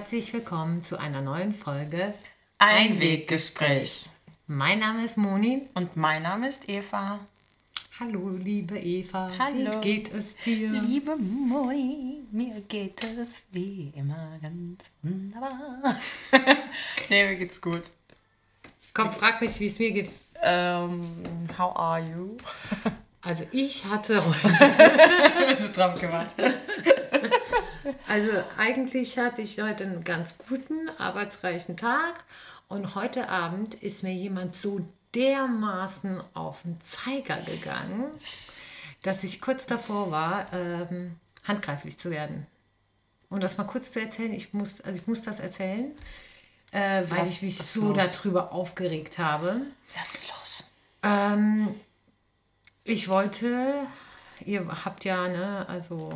Herzlich willkommen zu einer neuen Folge Einweggespräch. Mein Name ist Moni. Und mein Name ist Eva. Hallo, liebe Eva. Hallo. Wie geht es dir? Liebe Moni, mir geht es wie immer ganz wunderbar. nee, mir geht's gut. Komm, frag mich, wie es mir geht. Ähm, how are you? Also ich hatte heute, Wenn du drauf gewartet hast. also eigentlich hatte ich heute einen ganz guten, arbeitsreichen Tag und heute Abend ist mir jemand so dermaßen auf den Zeiger gegangen, dass ich kurz davor war, ähm, handgreiflich zu werden. Um das mal kurz zu erzählen, ich muss, also ich muss das erzählen, äh, weil ich mich so los? darüber aufgeregt habe. Was ist los? Ähm, ich wollte, ihr habt ja, ne, also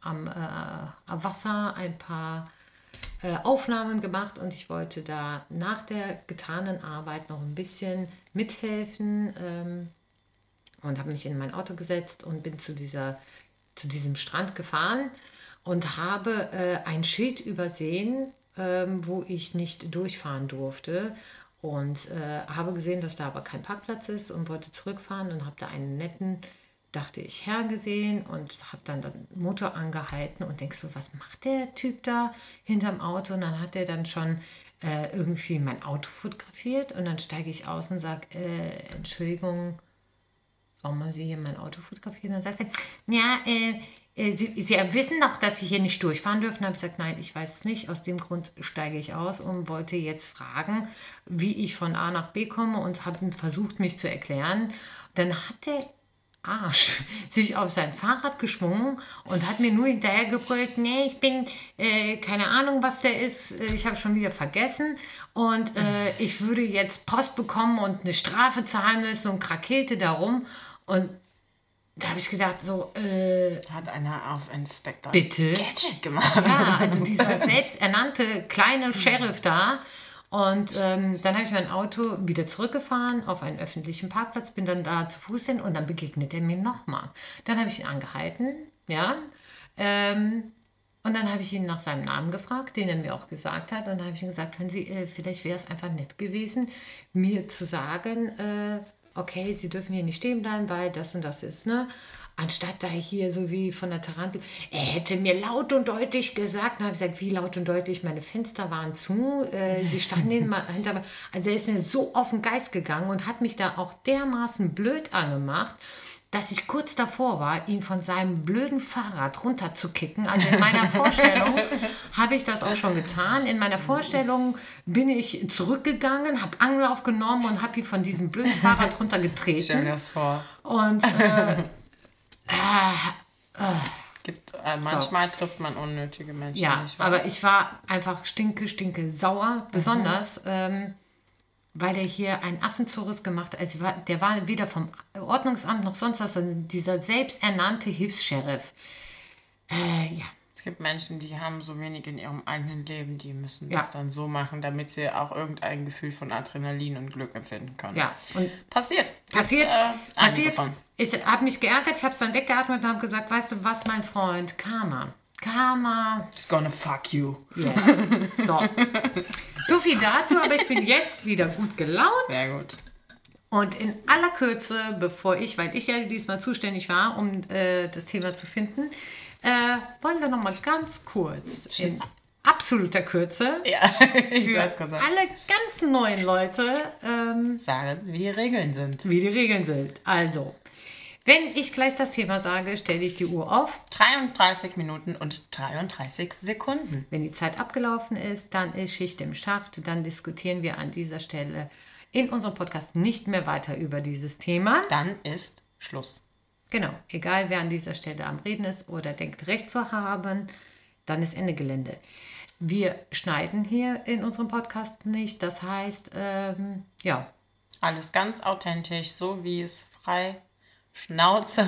am, äh, am Wasser ein paar äh, Aufnahmen gemacht und ich wollte da nach der getanen Arbeit noch ein bisschen mithelfen ähm, und habe mich in mein Auto gesetzt und bin zu, dieser, zu diesem Strand gefahren und habe äh, ein Schild übersehen, ähm, wo ich nicht durchfahren durfte. Und äh, habe gesehen, dass da aber kein Parkplatz ist und wollte zurückfahren und habe da einen netten, dachte ich, Herr gesehen und habe dann den Motor angehalten und denk so, was macht der Typ da hinterm Auto? Und dann hat er dann schon äh, irgendwie mein Auto fotografiert und dann steige ich aus und sage, äh, Entschuldigung, warum haben Sie hier mein Auto fotografiert? Und dann sagt er, ja, äh, Sie, Sie wissen doch, dass Sie hier nicht durchfahren dürfen. Dann habe ich gesagt, nein, ich weiß es nicht. Aus dem Grund steige ich aus und wollte jetzt fragen, wie ich von A nach B komme und habe versucht, mich zu erklären. Dann hat der Arsch sich auf sein Fahrrad geschwungen und hat mir nur hinterher gebrüllt, nee, ich bin, äh, keine Ahnung, was der ist, äh, ich habe schon wieder vergessen und äh, ich würde jetzt Post bekommen und eine Strafe zahlen müssen und krakeelte darum und da habe ich gedacht, so, äh, Hat einer auf Inspector Bitte? Gadget gemacht. ja, also dieser selbsternannte kleine Sheriff da. Und ähm, dann habe ich mein Auto wieder zurückgefahren auf einen öffentlichen Parkplatz, bin dann da zu Fuß hin und dann begegnet er mir nochmal. Dann habe ich ihn angehalten, ja. Ähm, und dann habe ich ihn nach seinem Namen gefragt, den er mir auch gesagt hat. Und dann habe ich ihm gesagt, hören Sie, äh, vielleicht wäre es einfach nett gewesen, mir zu sagen, äh, okay, Sie dürfen hier nicht stehen bleiben, weil das und das ist, ne? Anstatt da hier so wie von der Tarantel. Er hätte mir laut und deutlich gesagt, dann habe ich gesagt, wie laut und deutlich, meine Fenster waren zu, äh, sie standen hinter, hinter Also er ist mir so auf den Geist gegangen und hat mich da auch dermaßen blöd angemacht, dass ich kurz davor war, ihn von seinem blöden Fahrrad runterzukicken. Also in meiner Vorstellung habe ich das auch schon getan. In meiner Vorstellung bin ich zurückgegangen, habe Anlauf genommen und habe ihn von diesem blöden Fahrrad Stell runtergetreten. dir das vor. Und äh, Gibt, äh, manchmal trifft man unnötige Menschen ja, nicht aber ich war einfach stinke, stinke sauer. Besonders, ähm, weil der hier einen Affenzurres gemacht hat. Also der war weder vom Ordnungsamt noch sonst was, sondern dieser selbsternannte Hilfs-Sheriff. Äh, ja. Es gibt Menschen, die haben so wenig in ihrem eigenen Leben, die müssen Ja. das dann so machen, damit sie auch irgendein Gefühl von Adrenalin und Glück empfinden können. Ja, und Passiert. Passiert, äh, passiert. Ich habe mich geärgert, ich habe es dann weggeatmet und habe gesagt, weißt du was, mein Freund, Karma. Karma, It's gonna fuck you. yes. So. so viel dazu, aber ich bin jetzt wieder gut gelaunt. Sehr gut. Und in aller Kürze, bevor ich, weil ich ja diesmal zuständig war, um äh, das Thema zu finden, äh, wollen wir noch mal ganz kurz in absoluter Kürze Ja, ich für weiß alle ganz neuen Leute, ähm, sagen, wie die Regeln sind. wie die Regeln sind. Also, wenn ich gleich das Thema sage, stelle ich die Uhr auf. 33 Minuten und 33 Sekunden. Wenn die Zeit abgelaufen ist, dann ist Schicht im Schacht. Dann diskutieren wir an dieser Stelle in unserem Podcast nicht mehr weiter über dieses Thema. Dann ist Schluss. Genau, egal wer an dieser Stelle am Reden ist oder denkt, Recht zu haben, dann ist Ende Gelände. Wir schneiden hier in unserem Podcast nicht. Das heißt, ähm, ja, Alles ganz authentisch, so wie es frei Schnauze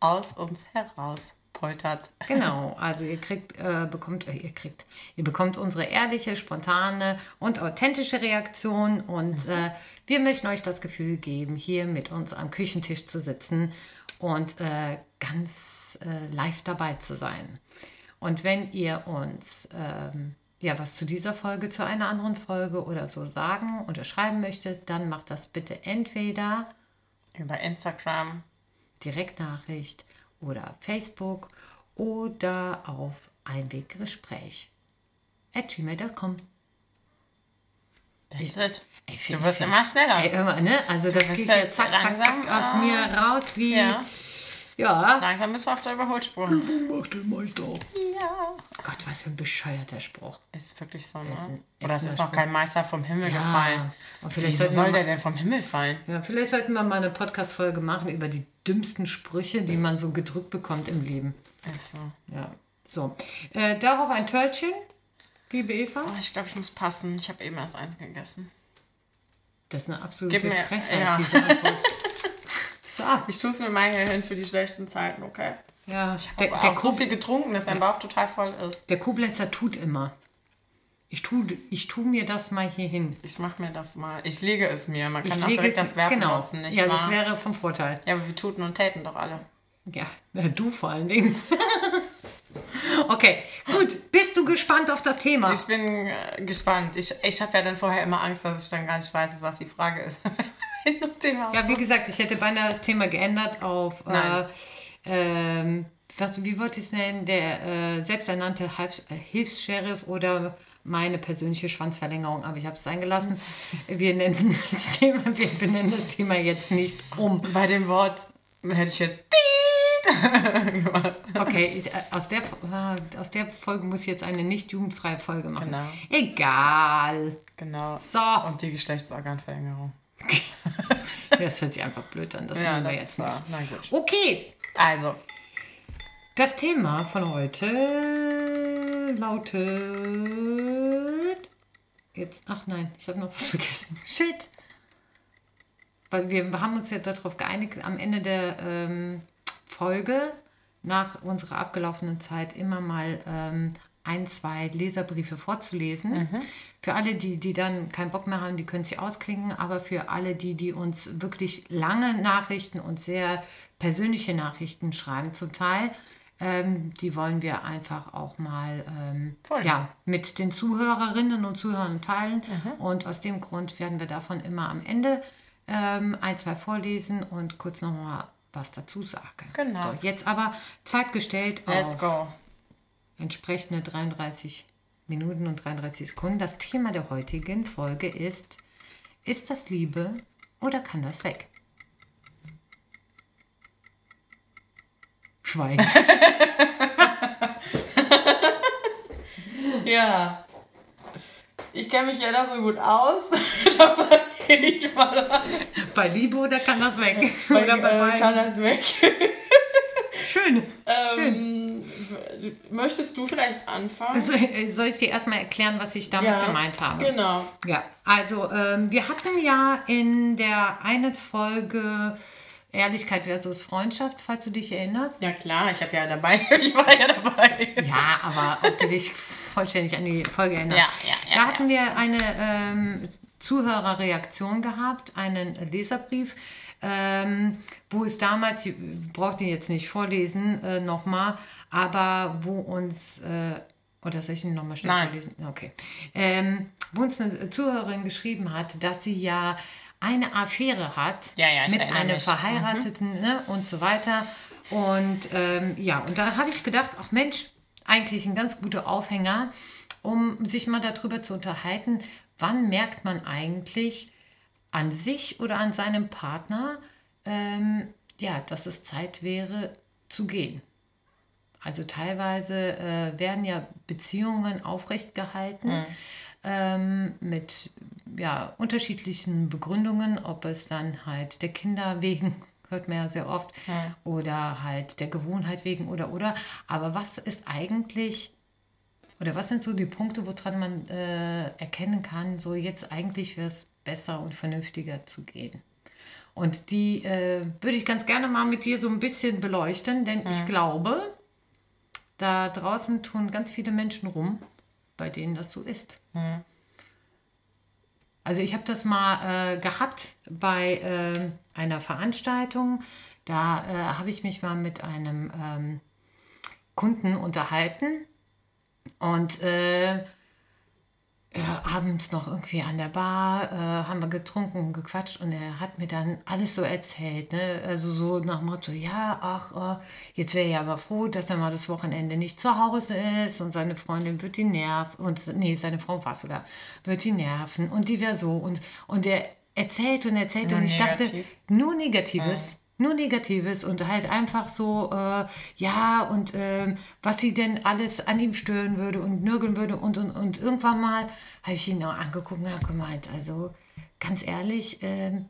aus uns heraus poltert. genau. Also ihr kriegt, äh, bekommt, äh, ihr kriegt, ihr bekommt unsere ehrliche, spontane und authentische Reaktion und äh, wir möchten euch das Gefühl geben, hier mit uns am Küchentisch zu sitzen und äh, ganz äh, live dabei zu sein. Und wenn ihr uns ähm, ja was zu dieser Folge, zu einer anderen Folge oder so sagen oder schreiben möchtet, dann macht das bitte entweder Über Instagram. Direktnachricht oder Facebook oder auf Einweggespräch at gmail.com. It. Ey, Du wirst immer schneller. Ey, immer, ne? Also das geht jetzt zack, zack, zack aus äh, mir raus wie... Ja. Ja. Langsam bist du auf der Überholspur. Macht den Meister. Ja. Gott, was für ein bescheuerter Spruch. Ist wirklich so, ne? Ist ein Oder es ist noch kein Meister vom Himmel Ja. gefallen. Und vielleicht Wieso soll der denn vom Himmel fallen? Ja, vielleicht sollten wir mal eine Podcast-Folge machen über die dümmsten Sprüche, die man so gedrückt bekommt im Leben. Ist so. Ja. So. Äh, darauf ein Törtchen, liebe Eva. Oh, ich glaube, ich muss passen. Ich habe eben erst eins gegessen. Das ist eine absolute Gib mir- Frechheit, ja. diese Antwort. So. Ich tue es mir mal hier hin für die schlechten Zeiten, okay? Ja, Ich habe auch so viel getrunken, dass mein Bauch total voll ist. der Koblenzer tut immer. Ich tu, ich tu mir das mal hier hin. Ich mache mir das mal. Ich lege es mir. Man kann ich auch direkt das Verb genau. benutzen, nicht Ja, wahr? das wäre vom Vorteil. ja, aber wir tuten und täten doch alle. Ja, du vor allen Dingen. okay, gut. Bist du gespannt auf das Thema? Ich bin äh, gespannt. Ich, ich habe ja dann vorher immer Angst, dass ich dann gar nicht weiß, was die Frage ist. Du Thema Ja, wie gesagt, ich hätte beinahe das Thema geändert auf, äh, ähm, was, wie wollte ich es nennen, der äh, selbsternannte äh, Hilfs-Sheriff oder meine persönliche Schwanzverlängerung, aber ich habe es eingelassen. Wir nennen das Thema, wir benennen das Thema jetzt nicht um. Bei dem Wort hätte ich jetzt. Okay, ich, äh, aus, der, äh, aus der Folge muss ich jetzt eine nicht jugendfreie Folge machen. Genau. Egal. Genau. So. Und die Geschlechtsorganverlängerung. Das hört sich einfach blöd an, das Ja, nehmen wir jetzt war. nicht. Gut. Okay, Also, Das Thema von heute lautet. Jetzt, ach nein, ich habe noch was vergessen. Shit. Weil wir haben uns ja darauf geeinigt, am Ende der ähm, Folge, nach unserer abgelaufenen Zeit, immer mal ähm, ein, zwei Leserbriefe vorzulesen. Für alle, die, die dann keinen Bock mehr haben, die können sich ausklingen, aber für alle, die, die uns wirklich lange Nachrichten und sehr persönliche Nachrichten schreiben, zum Teil, ähm, die wollen wir einfach auch mal ähm, ja, mit den Zuhörerinnen und Zuhörern teilen. Und aus dem Grund werden wir davon immer am Ende ähm, ein, zwei vorlesen und kurz nochmal was dazu sagen. Genau. So, jetzt aber zeitgestellt let's auf go. Entsprechende 33 Minuten und 33 Sekunden. Das Thema der heutigen Folge ist, ist das Liebe oder kann das weg? Schweigen. Ja. Ich kenne mich ja da so gut aus. Dabei gehe ich mal bei Liebe oder kann das weg? oder bei äh, kann das weg. Schön. Schön. Ähm, w- möchtest du vielleicht anfangen? So, Soll ich dir erstmal erklären, was ich damit gemeint habe? Genau. Ja, also ähm, wir hatten ja in der einen Folge Ehrlichkeit versus Freundschaft, falls du dich erinnerst. Ja klar, ich habe ja dabei. Ich war ja dabei. Ja, aber ob du dich vollständig an die Folge erinnerst. Ja, ja, ja, da ja. hatten wir eine ähm, Zuhörerreaktion gehabt, einen Leserbrief, ähm, wo es damals, ich brauche den jetzt nicht vorlesen äh, nochmal, aber wo uns, äh, oder soll ich ihn nochmal schnell Nein. vorlesen? Okay. Ähm, wo uns eine Zuhörerin geschrieben hat, dass sie ja eine Affäre hat Ja, ja, mit einem mich. Verheirateten ne, und so weiter. Und ähm, ja, und da habe ich gedacht, ach Mensch, eigentlich ein ganz guter Aufhänger, um sich mal darüber zu unterhalten, wann merkt man eigentlich an sich oder an seinem Partner, ähm, ja, dass es Zeit wäre zu gehen. Also teilweise äh, werden ja Beziehungen aufrecht gehalten ähm, mit ja, unterschiedlichen Begründungen, ob es dann halt der Kinder wegen, hört man ja sehr oft, oder halt der Gewohnheit wegen oder oder. Aber was ist eigentlich, oder was sind so die Punkte, woran man äh, erkennen kann, so jetzt eigentlich wäre es besser und vernünftiger zu gehen? Und die äh, würde ich ganz gerne mal mit dir so ein bisschen beleuchten, denn ich glaube, da draußen tun ganz viele Menschen rum, bei denen das so ist. Also ich habe das mal äh, gehabt bei äh, einer Veranstaltung. Da äh, habe ich mich mal mit einem ähm, Kunden unterhalten und äh, abends noch irgendwie an der Bar, äh, haben wir getrunken und gequatscht und er hat mir dann alles so erzählt. Ne? Also so nach dem Motto, ja, ach, äh, jetzt wäre er aber froh, dass er mal das Wochenende nicht zu Hause ist und seine Freundin wird ihn nerven. Und nee, seine Frau war sogar, wird ihn nerven und die wäre so. Und, und er erzählt und erzählt Nur und ich dachte, negativ. nur Negatives. Nur Negatives und halt einfach so, äh, ja, und ähm, was sie denn alles an ihm stören würde und nörgeln würde. Und, und, und irgendwann mal habe ich ihn auch angeguckt und habe gemeint, also ganz ehrlich, ähm,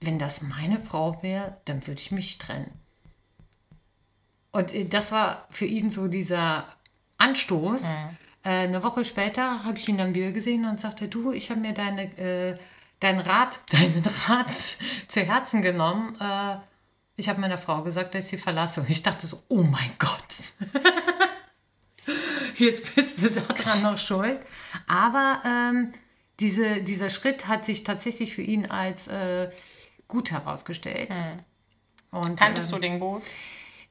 wenn das meine Frau wäre, dann würde ich mich trennen. Und äh, das war für ihn so dieser Anstoß. Äh, eine Woche später habe ich ihn dann wieder gesehen und sagte, du, ich habe mir deine, äh, deinen Rat, deinen Rat zu Herzen genommen. Äh, ich habe meiner Frau gesagt, dass ich sie verlasse. Und ich dachte so, oh mein Gott. Jetzt bist du daran noch schuld. Aber ähm, diese, dieser Schritt hat sich tatsächlich für ihn als äh, gut herausgestellt. Und, Kanntest ähm, du den gut?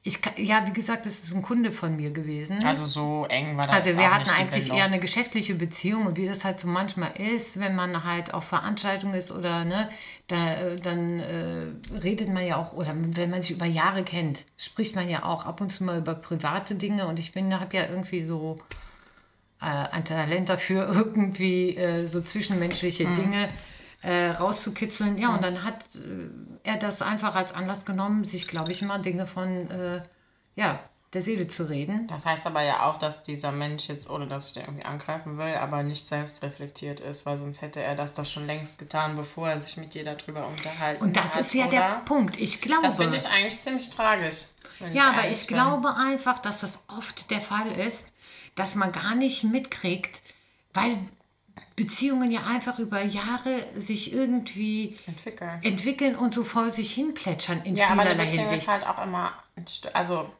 Ich, ja, wie gesagt, das ist ein Kunde von mir gewesen. Also so eng war das Also wir hatten eigentlich eher eine geschäftliche Beziehung und wie das halt so manchmal ist, wenn man halt auf Veranstaltungen ist oder ne, da, äh, dann äh, redet man ja auch, oder wenn man sich über Jahre kennt, spricht man ja auch ab und zu mal über private Dinge und ich bin, habe ja irgendwie so äh, ein Talent dafür, irgendwie äh, so zwischenmenschliche Dinge äh, rauszukitzeln. Ja, und dann hat äh, er das einfach als Anlass genommen, sich, glaube ich, mal Dinge von äh, ja, der Seele zu reden. Das heißt aber ja auch, dass dieser Mensch jetzt, ohne dass ich den irgendwie angreifen will, aber nicht selbst reflektiert ist, weil sonst hätte er das doch schon längst getan, bevor er sich mit dir darüber unterhalten Und das hat, ist ja oder? der Punkt. Ich glaube. Das finde ich eigentlich ziemlich tragisch. ja, aber ehrlich ich bin. glaube einfach, dass das oft der Fall ist, dass man gar nicht mitkriegt, weil Beziehungen ja einfach über Jahre sich irgendwie Entwickeln. entwickeln und so vor sich hin plätschern in Ja, aber eine vielerlei Beziehung Hinsicht. ist halt auch immer, also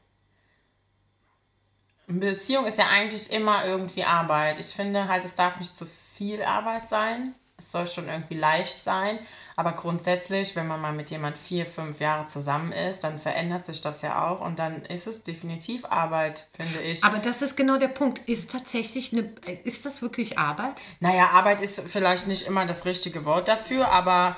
eine Beziehung ist ja eigentlich immer irgendwie Arbeit. Ich finde halt, es darf nicht zu viel Arbeit sein. Es soll schon irgendwie leicht sein. Aber grundsätzlich, wenn man mal mit jemand vier, fünf Jahre zusammen ist, dann verändert sich das ja auch und dann ist es definitiv Arbeit, finde ich. aber das ist genau der Punkt. Ist tatsächlich eine, ist das wirklich Arbeit? Naja, Arbeit ist vielleicht nicht immer das richtige Wort dafür, aber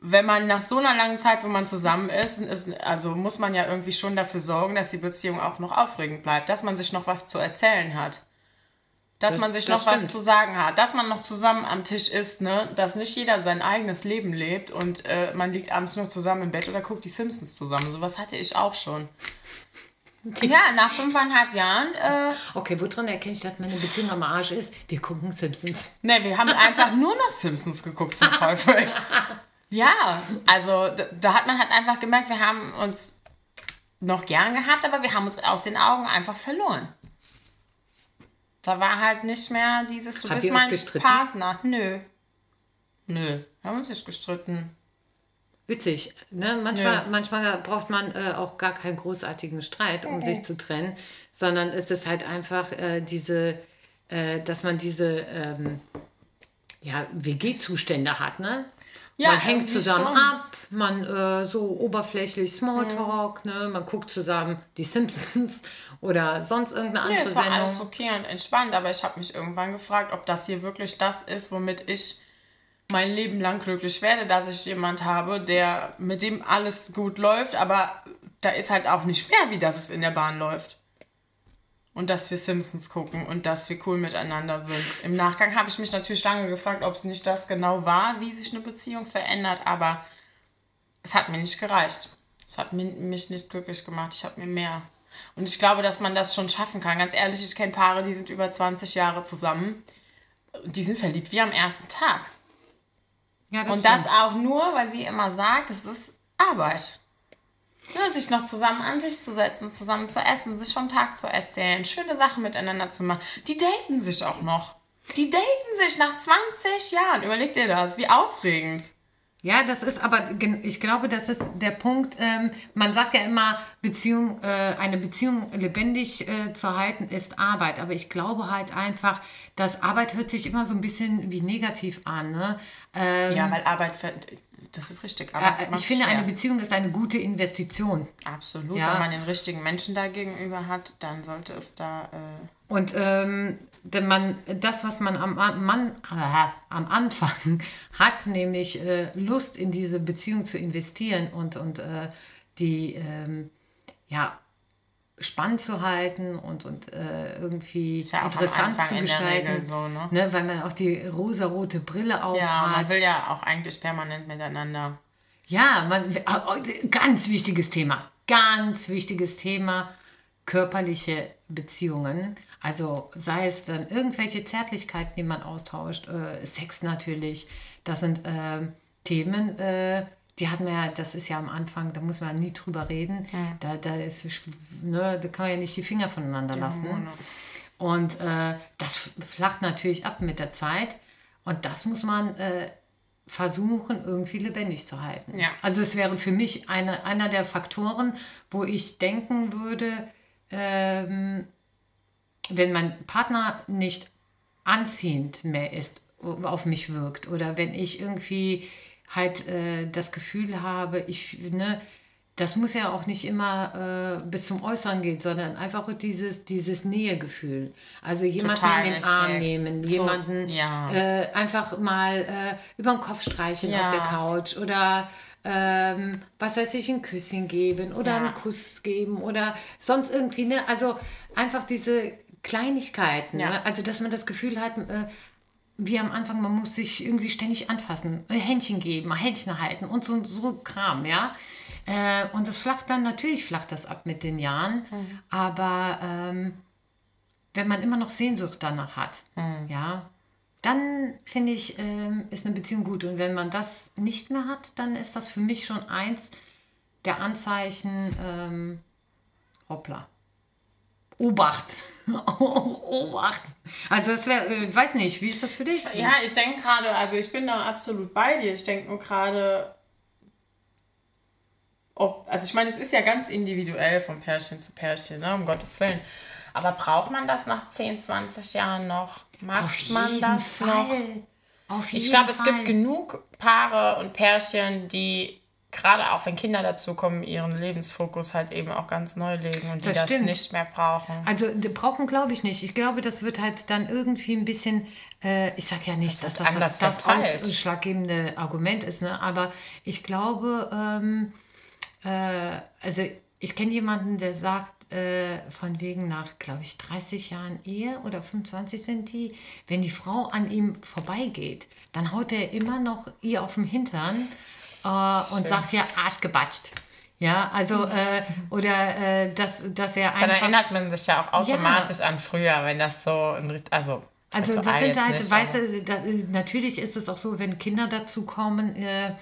wenn man nach so einer langen Zeit, wo man zusammen ist, ist, also muss man ja irgendwie schon dafür sorgen, dass die Beziehung auch noch aufregend bleibt, dass man sich noch was zu erzählen hat. Dass Das- man sich noch was stimmt. zu sagen hat, dass man noch zusammen am Tisch ist, ne? dass nicht jeder sein eigenes Leben lebt und äh, man liegt abends nur zusammen im Bett oder guckt die Simpsons zusammen. Sowas hatte ich auch schon. Ja, nach fünfeinhalb Jahren äh, Okay, woran erkenne ich, dass meine Beziehung am Arsch ist? Wir gucken Simpsons. Ne, wir haben einfach nur noch Simpsons geguckt zum Teufel. Ja, also da, da hat man halt einfach gemerkt, wir haben uns noch gern gehabt, aber wir haben uns aus den Augen einfach verloren. Da war halt nicht mehr dieses, du Habt bist mein gestritten? Partner. Nö. Nö, wir haben uns nicht gestritten. Witzig, ne? Manchmal, manchmal braucht man äh, auch gar keinen großartigen Streit, um sich zu trennen, sondern es ist halt einfach äh, diese, äh, dass man diese ähm, ja, WG-Zustände hat, ne? Ja, man hängt zusammen schon. ab, man äh, so oberflächlich Smalltalk, ne? man guckt zusammen die Simpsons oder sonst irgendeine Nee, andere es war Sendung. alles okay und entspannt, aber ich habe mich irgendwann gefragt, ob das hier wirklich das ist, womit ich mein Leben lang glücklich werde, dass ich jemand habe, der mit dem alles gut läuft, aber da ist halt auch nicht mehr, wie das es in der Bahn läuft. Und dass wir Simpsons gucken und dass wir cool miteinander sind. Im Nachgang habe ich mich natürlich lange gefragt, ob es nicht das genau war, wie sich eine Beziehung verändert, aber es hat mir nicht gereicht. Es hat mi- mich nicht glücklich gemacht. Ich habe mir mehr. Und ich glaube, dass man das schon schaffen kann. Ganz ehrlich, ich kenne Paare, die sind über 20 Jahre zusammen. Und Die sind verliebt wie am ersten Tag. ja, Und stimmt. das auch nur, weil sie immer sagt, es ist Arbeit. Ja, sich noch zusammen an den Tisch zu setzen, zusammen zu essen, sich vom Tag zu erzählen, schöne Sachen miteinander zu machen. Die daten sich auch noch. Die daten sich nach 20 Jahren. Überleg dir das, wie aufregend. Ja, das ist aber, ich glaube, das ist der Punkt. Ähm, man sagt ja immer, Beziehung, äh, eine Beziehung lebendig äh, zu halten ist Arbeit. Aber ich glaube halt einfach, dass Arbeit hört sich immer so ein bisschen wie negativ an. Ne? Ähm, Ja, weil Arbeit, das ist richtig. äh, Arbeit ich macht finde, schwer. eine Beziehung ist eine gute Investition. Absolut. Ja. Wenn man den richtigen Menschen da gegenüber hat, dann sollte es da. Äh, Und ähm, denn man, das, was man am, Mann, äh, am Anfang hat, nämlich äh, Lust in diese Beziehung zu investieren und, und äh, die ähm, ja, spannend zu halten und, und äh, irgendwie ja interessant zu gestalten. So, ne? Ne, weil man auch die rosarote Brille aufhat. Ja, man will ja auch eigentlich permanent miteinander. Ja, man, ganz wichtiges Thema. Ganz wichtiges Thema. Körperliche Beziehungen. Also sei es dann irgendwelche Zärtlichkeiten, die man austauscht, äh, Sex natürlich. Das sind äh, Themen, äh, die hatten wir ja, das ist ja am Anfang, da muss man nie drüber reden. Ja. Da, da, ist, ne, da kann man ja nicht die Finger voneinander ja, lassen. Ne. Und äh, das flacht natürlich ab mit der Zeit. Und das muss man äh, versuchen, irgendwie lebendig zu halten. Ja. Also es wäre für mich eine, einer der Faktoren, wo ich denken würde, ähm, wenn mein Partner nicht anziehend mehr ist, auf mich wirkt oder wenn ich irgendwie halt äh, das Gefühl habe, ich, ne, das muss ja auch nicht immer äh, bis zum Äußeren gehen, sondern einfach dieses, dieses Nähegefühl. Also jemanden Total in den Arm nehmen, jemanden ja. äh, einfach mal äh, über den Kopf streichen ja. auf der Couch oder ähm, was weiß ich, ein Küsschen geben oder ja. einen Kuss geben oder sonst irgendwie, ne? Also einfach diese Kleinigkeiten, ne? also dass man das Gefühl hat, äh, wie am Anfang, man muss sich irgendwie ständig anfassen, äh, Händchen geben, Händchen halten und so, so Kram, ja. Äh, und das flacht dann, natürlich flacht das ab mit den Jahren, mhm. aber ähm, wenn man immer noch Sehnsucht danach hat, mhm. ja, dann finde ich, ähm, ist eine Beziehung gut. Und wenn man das nicht mehr hat, dann ist das für mich schon eins der Anzeichen, ähm, hoppla, Obacht. Obacht. Also das wäre, ich äh, weiß nicht, wie ist das für dich? Ja, ich denke gerade, also ich bin da absolut bei dir. Ich denke nur gerade, ob, also ich meine, es ist ja ganz individuell von Pärchen zu Pärchen, ne, um Gottes Willen. Aber braucht man das nach 10, 20 Jahren noch? Macht Auf man das Fall. noch? Auf jeden ich glaube, es gibt genug Paare und Pärchen, die gerade auch wenn Kinder dazukommen, ihren Lebensfokus halt eben auch ganz neu legen und die das, das nicht mehr brauchen. Also brauchen glaube ich nicht. Ich glaube, das wird halt dann irgendwie ein bisschen, äh, ich sage ja nicht, das dass das das, das ausschlaggebende Argument ist, ne? aber ich glaube, ähm, äh, also ich kenne jemanden, der sagt, äh, von wegen nach, glaube ich, 30 Jahren Ehe oder 25 sind die, wenn die Frau an ihm vorbeigeht, dann haut er immer noch ihr auf den Hintern äh, und sagt ja Arschgebatscht. Ja, also, äh, oder äh, dass, dass er einfach. Dann erinnert man sich ja auch automatisch ja. an früher, wenn das so ein. Also, also das sind halt, nicht, weißt du, da, natürlich ist es auch so, wenn Kinder dazu kommen, äh, äh,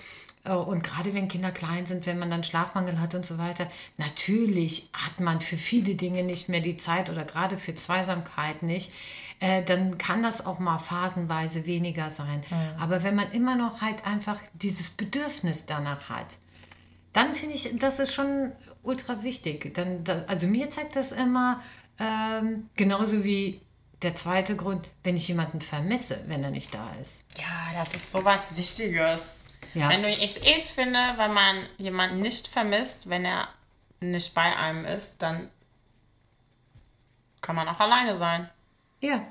und gerade wenn Kinder klein sind, wenn man dann Schlafmangel hat und so weiter, natürlich hat man für viele Dinge nicht mehr die Zeit oder gerade für Zweisamkeit nicht. Äh, dann kann das auch mal phasenweise weniger sein. Mhm. Aber wenn man immer noch halt einfach dieses Bedürfnis danach hat, dann finde ich, das ist schon ultra wichtig. Dann, das, also mir zeigt das immer, ähm, genauso wie der zweite Grund, wenn ich jemanden vermisse, wenn er nicht da ist. Ja, das ist sowas Wichtiges. Ja. Wenn du, ich, ich finde, wenn man jemanden nicht vermisst, wenn er nicht bei einem ist, dann kann man auch alleine sein. Ja.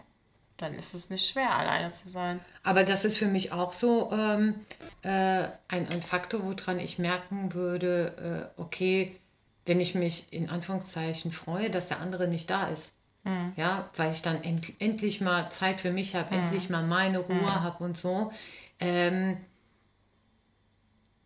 Dann ist es nicht schwer, alleine zu sein. Aber das ist für mich auch so ähm, äh, ein, ein Faktor, woran ich merken würde, äh, okay, wenn ich mich in Anführungszeichen freue, dass der andere nicht da ist. Mhm. Ja, weil ich dann end, endlich mal Zeit für mich habe, mhm. endlich mal meine Ruhe mhm. habe und so. Ähm,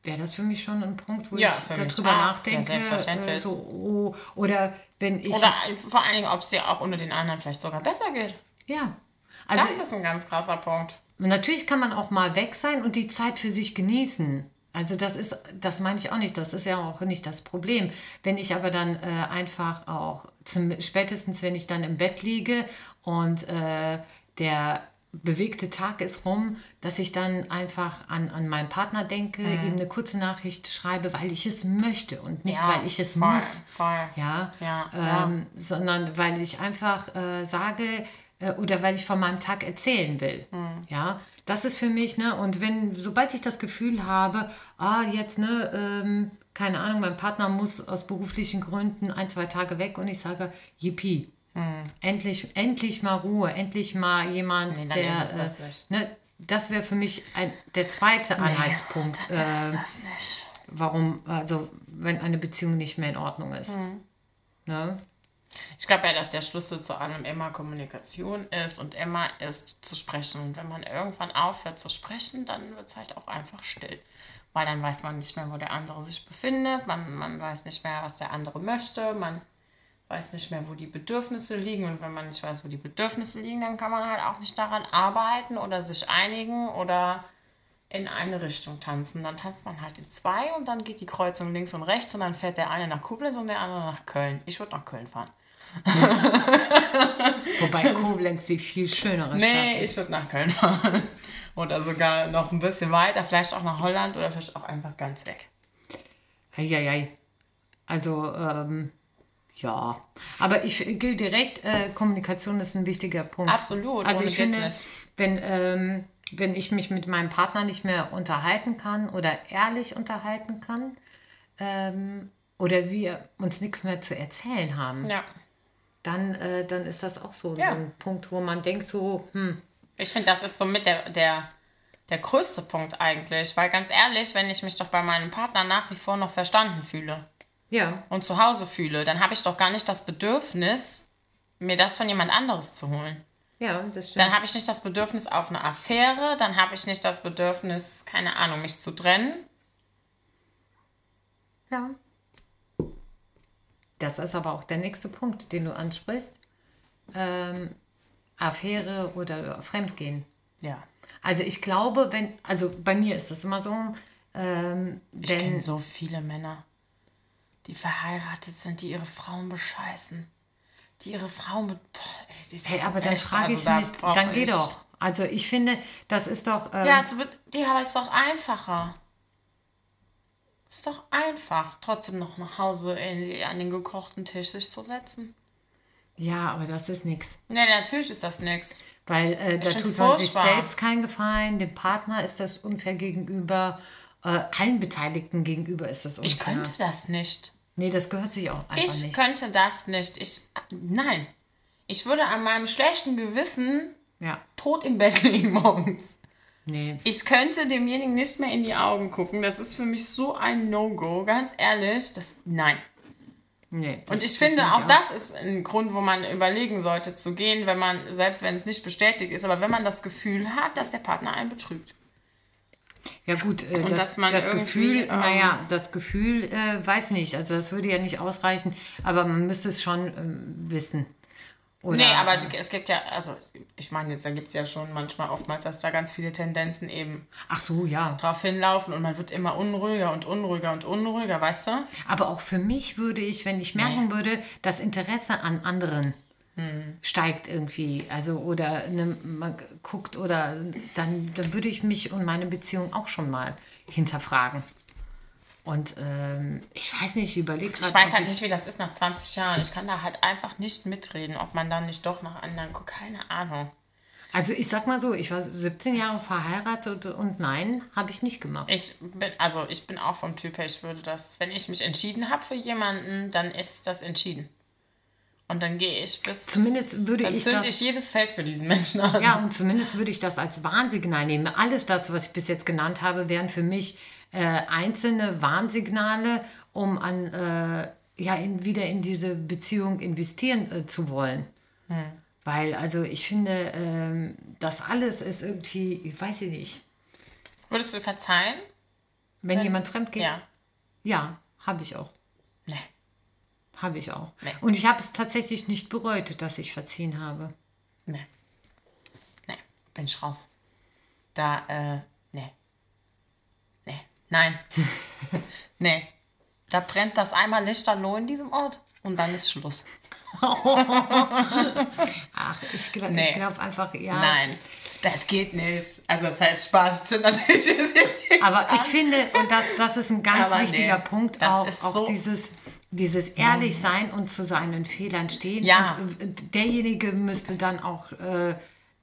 wäre das für mich schon ein Punkt, wo ja, ich darüber nachdenke. Ja, selbstverständlich. Äh, so, oh, oder wenn ich. Oder vor allen Dingen, ob es dir auch unter den anderen vielleicht sogar besser geht. Ja. Also, das ist ein ganz krasser Punkt. Natürlich kann man auch mal weg sein und die Zeit für sich genießen. Also das ist, das meine ich auch nicht, das ist ja auch nicht das Problem. Wenn ich aber dann äh, einfach auch, zum, spätestens wenn ich dann im Bett liege und äh, der bewegte Tag ist rum, dass ich dann einfach an, an meinen Partner denke, mhm. ihm eine kurze Nachricht schreibe, weil ich es möchte und nicht, ja, weil ich es voll, muss. Voll. Ja, ja, ähm, ja, sondern weil ich einfach äh, sage äh, oder weil ich von meinem Tag erzählen will. Mhm. Ja, das ist für mich, ne, und wenn, sobald ich das Gefühl habe, ah, jetzt, ne, ähm, keine Ahnung, mein Partner muss aus beruflichen Gründen ein, zwei Tage weg und ich sage, yippie, Endlich, endlich mal Ruhe, endlich mal jemand, Nee, der. das äh, ne, das wäre für mich ein, der zweite Anhaltspunkt, ist äh, es das nicht. warum, also wenn eine Beziehung nicht mehr in Ordnung ist. Hm. Ne? Ich glaube ja, dass der Schlüssel zu allem immer Kommunikation ist und immer ist zu sprechen. Und wenn man irgendwann aufhört zu sprechen, dann wird es halt auch einfach still. Weil dann weiß man nicht mehr, wo der andere sich befindet, man, man weiß nicht mehr, was der andere möchte, man weiß nicht mehr, wo die Bedürfnisse liegen. Und wenn man nicht weiß, wo die Bedürfnisse liegen, dann kann man halt auch nicht daran arbeiten oder sich einigen oder in eine Richtung tanzen. Dann tanzt man halt in zwei und dann geht die Kreuzung links und rechts und dann fährt der eine nach Koblenz und der andere nach Köln. Ich würde nach Köln fahren. Wobei Koblenz die viel schönere Nee, Stadt ich ist. würde nach Köln fahren. Oder sogar noch ein bisschen weiter, vielleicht auch nach Holland oder vielleicht auch einfach ganz weg. Heieiei. Also, ähm, ja. Aber ich gebe dir recht, äh, Kommunikation ist ein wichtiger Punkt. Absolut, Also ich finde, nicht. wenn, ähm, wenn ich mich mit meinem Partner nicht mehr unterhalten kann oder ehrlich unterhalten kann, ähm, oder wir uns nichts mehr zu erzählen haben, Ja. dann, äh, dann ist das auch so, Ja. so ein Punkt, wo man denkt so, hm, Ich finde, das ist so mit der, der, der größte Punkt eigentlich. Weil ganz ehrlich, wenn ich mich doch bei meinem Partner nach wie vor noch verstanden fühle ja, und zu Hause fühle, dann habe ich doch gar nicht das Bedürfnis, mir das von jemand anderes zu holen. ja, das stimmt. Dann habe ich nicht das Bedürfnis auf eine Affäre, dann habe ich nicht das Bedürfnis, keine Ahnung, mich zu trennen. Ja. Das ist aber auch der nächste Punkt, den du ansprichst. Ähm, Affäre oder Fremdgehen. Ja. Also ich glaube, wenn, also bei mir ist das immer so, ähm, Ich kenne so viele Männer, die verheiratet sind, die ihre Frauen bescheißen. Die ihre Frauen mit. Boah, ey, hey, aber dann frage also ich da mich, brauch dann geh doch. Also ich finde, das ist doch, ähm, Ja, be- die aber ist doch einfacher. Ist doch einfach, trotzdem noch nach Hause in, an den gekochten Tisch sich zu setzen. ja, aber das ist nichts. Ne, natürlich ist das nix. Weil äh, da tut man sich selbst keinen Gefallen, dem Partner ist das unfair gegenüber, äh, allen Beteiligten gegenüber ist das unfair. Ich könnte das nicht. Nee, das gehört sich auch einfach Ich nicht. könnte das nicht. Ich. Nein. Ich würde an meinem schlechten Gewissen Ja, tot im Bett liegen morgens. nee. Ich könnte demjenigen nicht mehr in die Augen gucken. Das ist für mich so ein No-Go. Ganz ehrlich, das. Nein. Nee, Und ich finde, auch ja. das ist ein Grund, wo man überlegen sollte zu gehen, wenn man, selbst wenn es nicht bestätigt ist, aber wenn man das Gefühl hat, dass der Partner einen betrügt. Ja gut, äh, das, dass man das Gefühl, ähm, naja, das Gefühl, äh, weiß nicht, also das würde ja nicht ausreichen, aber man müsste es schon ähm, wissen. Oder, Nee, aber es gibt ja, also ich meine jetzt, da gibt es ja schon manchmal oftmals, dass da ganz viele Tendenzen eben Ach so, ja. drauf hinlaufen und man wird immer unruhiger und unruhiger und unruhiger, weißt du? Aber auch für mich würde ich, wenn ich merken würde, das Interesse an anderen Hm. steigt irgendwie, also oder ne, man guckt oder dann, dann würde ich mich und meine Beziehung auch schon mal hinterfragen. Und ähm, ich weiß nicht, gerade. Ich weiß halt nicht, wie das ist nach 20 Jahren. Ich kann da halt einfach nicht mitreden, ob man dann nicht doch nach anderen guckt. Keine Ahnung. Also ich sag mal so, ich war 17 Jahre verheiratet und nein, habe ich nicht gemacht. Ich bin, also ich bin auch vom Typ her, ich würde das, wenn ich mich entschieden habe für jemanden, dann ist das entschieden. Und dann gehe ich bis. Zumindest würde dann ich zünd das- ich jedes Feld für diesen Menschen an. Ja, und zumindest würde ich das als Warnsignal nehmen. Alles das, was ich bis jetzt genannt habe, wären für mich äh, einzelne Warnsignale, um an, äh, ja, in, wieder in diese Beziehung investieren äh, zu wollen. Hm. Weil, also ich finde, ähm, das alles ist irgendwie, ich weiß ich nicht, Würdest du verzeihen? wenn jemand fremd geht. Ja. Ja, habe ich auch. Habe ich auch. Nee. Und ich habe es tatsächlich nicht bereut, dass ich verziehen habe. Nee. Nee, bin ich raus. Da, äh, nee. Nee. Nein. nee. Da brennt das einmal Lichterloh in diesem Ort und dann ist Schluss. Ach, ich, gl Nee. ich glaube einfach, ja. Nein, das geht nicht. Also das heißt Spaß zu natürlich. Aber ich an. finde, und das, das ist ein ganz Aber wichtiger nee, Punkt, auch, auch so- dieses, dieses ehrlich sein und zu seinen Fehlern stehen. Ja. Und äh, derjenige müsste dann auch äh,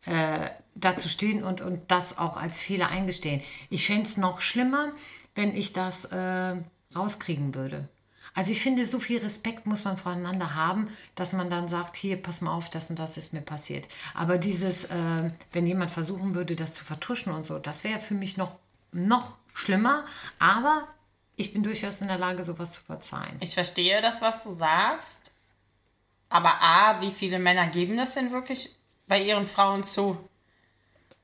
äh, dazu stehen und, und das auch als Fehler eingestehen. Ich fände es noch schlimmer, wenn ich das äh, rauskriegen würde. Also ich finde, so viel Respekt muss man voneinander haben, dass man dann sagt, hier, pass mal auf, das und das ist mir passiert. Aber dieses, äh, wenn jemand versuchen würde, das zu vertuschen und so, das wäre für mich noch, noch schlimmer. Aber ich bin durchaus in der Lage, sowas zu verzeihen. Ich verstehe das, was du sagst. Aber A, wie viele Männer geben das denn wirklich bei ihren Frauen zu?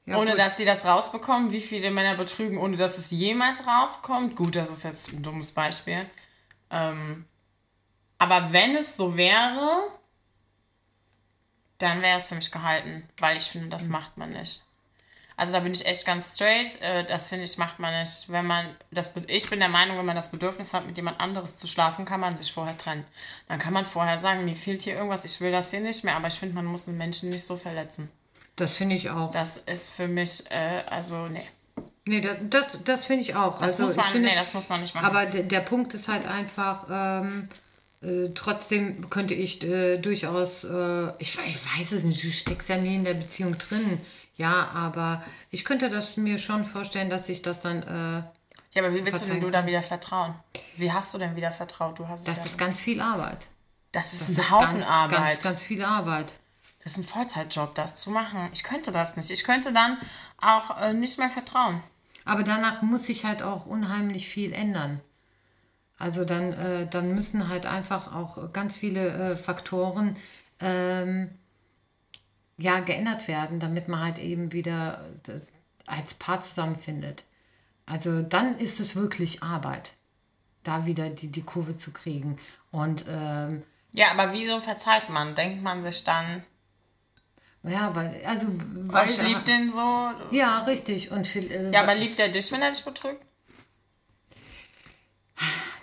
Ja, ohne gut. dass sie das rausbekommen, wie viele Männer betrügen, ohne dass es jemals rauskommt. Gut, das ist jetzt ein dummes Beispiel. Ähm, aber wenn es so wäre, dann wäre es für mich gehalten, weil ich finde, das macht man nicht. Also da bin ich echt ganz straight. Äh, das finde ich, macht man nicht. Wenn man das, ich bin der Meinung, wenn man das Bedürfnis hat, mit jemand anderes zu schlafen, kann man sich vorher trennen. Dann kann man vorher sagen, mir fehlt hier irgendwas, ich will das hier nicht mehr. Aber ich finde, man muss einen Menschen nicht so verletzen. Das finde ich auch. Das ist für mich, äh, also nee. Nee, das, das, das finde ich auch. Das also muss man, finde, nee, das muss man nicht machen. Aber der, der Punkt ist halt einfach, ähm, äh, trotzdem könnte ich äh, durchaus, äh, ich, ich weiß es nicht, du steckst ja nie in der Beziehung drin. Ja, aber ich könnte das mir schon vorstellen, dass ich das dann, äh, ja, aber wie willst du denn du da wieder vertrauen? Wie hast du denn wieder vertraut? Du hast das ja, ist ganz viel Arbeit. das ist Das ein ist Haufen ganz, Arbeit. ganz, ganz viel Arbeit. Das ist ein Vollzeitjob, das zu machen. Ich könnte das nicht. Ich könnte dann auch äh, nicht mehr vertrauen. Aber danach muss sich halt auch unheimlich viel ändern. Also dann, äh, dann müssen halt einfach auch ganz viele äh, Faktoren ähm, ja, geändert werden, damit man halt eben wieder äh, als Paar zusammenfindet. Also dann ist es wirklich Arbeit, da wieder die, die Kurve zu kriegen. Und ähm, Ja, aber wieso verzeiht man? Denkt man sich dann, ja, weil, also, oh, weil, ich liebe den so? Ja, richtig. Und viel, äh, Ja, aber liebt er dich, wenn er dich betrügt?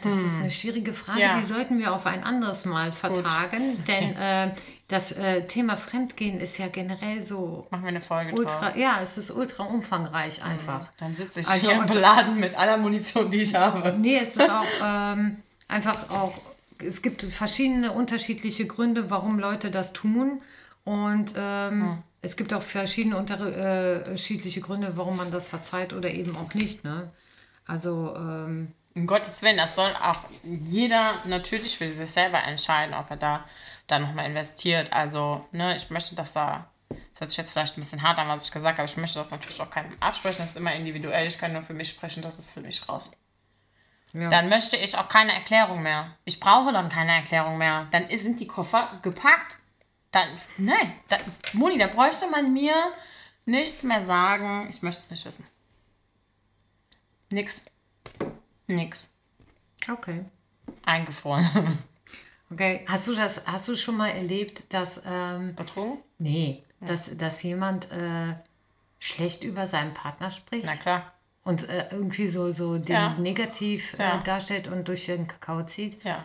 Das ist eine schwierige Frage, Ja. die sollten wir auf ein anderes Mal vertagen, denn äh, das äh, Thema Fremdgehen ist ja generell so Machen wir eine Folge ultra, draus. ja, es ist ultra umfangreich einfach. Dann sitze ich Also, hier beladen mit aller Munition, die ich habe. Nee, es ist auch ähm, einfach auch, es gibt verschiedene unterschiedliche Gründe, warum Leute das tun und ähm, es gibt auch verschiedene unterschiedliche Gründe, warum man das verzeiht oder eben auch nicht, ne? Also, ähm, Um Gottes Willen, das soll auch jeder natürlich für sich selber entscheiden, ob er da, da nochmal investiert. Also, ne, ich möchte, dass da, das hört sich jetzt vielleicht ein bisschen hart an, was ich gesagt habe, ich möchte das natürlich auch keinem absprechen, das ist immer individuell, ich kann nur für mich sprechen, das ist für mich raus. ja. Dann möchte ich auch keine Erklärung mehr. Ich brauche dann keine Erklärung mehr. Dann sind die Koffer gepackt. Dann, nein, da, Moni, da bräuchte man mir nichts mehr sagen. Ich möchte es nicht wissen. Nix. Nix. okay. Eingefroren. Okay, hast du das, hast du schon mal erlebt, dass, ähm, Betrogen? nee, dass, dass jemand äh, schlecht über seinen Partner spricht Na klar. und äh, irgendwie so, so den Ja. negativ Ja. äh, darstellt und durch den Kakao zieht? Ja.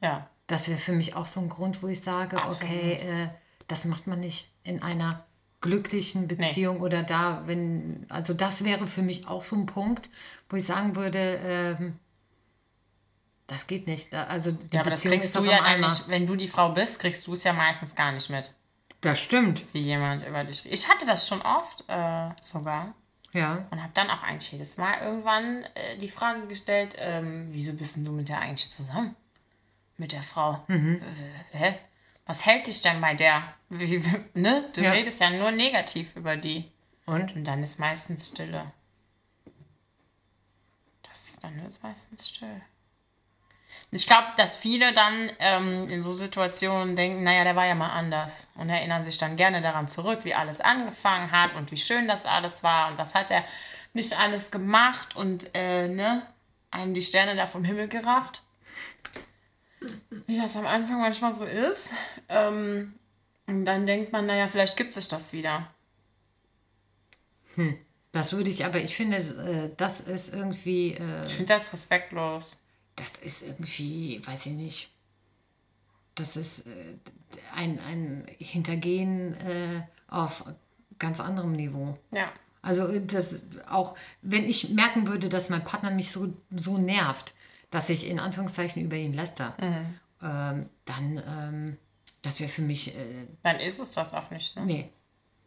Ja. Das wäre für mich auch so ein Grund, wo ich sage, Absolut. okay, äh, das macht man nicht in einer glücklichen Beziehung oder da, wenn, also das wäre für mich auch so ein Punkt, wo ich sagen würde, ähm, das geht nicht. Also die Ja, aber das Beziehung kriegst ist du ja dann nicht, wenn du die Frau bist, kriegst du es ja meistens gar nicht mit, Das stimmt, wie jemand über dich. Ich hatte das schon oft äh, sogar. ja. Und habe dann auch eigentlich jedes Mal irgendwann äh, die Frage gestellt, ähm, wieso bist denn du mit der eigentlich zusammen? Mit der Frau. Mhm. Äh, hä? Was hält dich denn bei der? Wie, ne? Du Ja. redest ja nur negativ über die. Und? Und dann ist meistens Stille. Das dann ist meistens still. Ich glaube, dass viele dann ähm, in so Situationen denken, naja, der war ja mal anders. Und erinnern sich dann gerne daran zurück, wie alles angefangen hat und wie schön das alles war und was hat er nicht alles gemacht und äh, ne, einem die Sterne da vom Himmel gerafft. Wie das am Anfang manchmal so ist. Ähm, und dann denkt man, naja, vielleicht gibt sich das wieder. Das würde ich, aber ich finde, äh, das ist irgendwie, äh, Ich finde das respektlos. Das ist irgendwie, weiß ich nicht, das ist äh, ein, ein Hintergehen äh, auf ganz anderem Niveau. Ja. Also äh, das auch, wenn ich merken würde, dass mein Partner mich so, so nervt, dass ich in Anführungszeichen über ihn läster, ähm, dann, ähm, das wäre für mich, äh, Dann ist es das auch nicht. Ne? nee,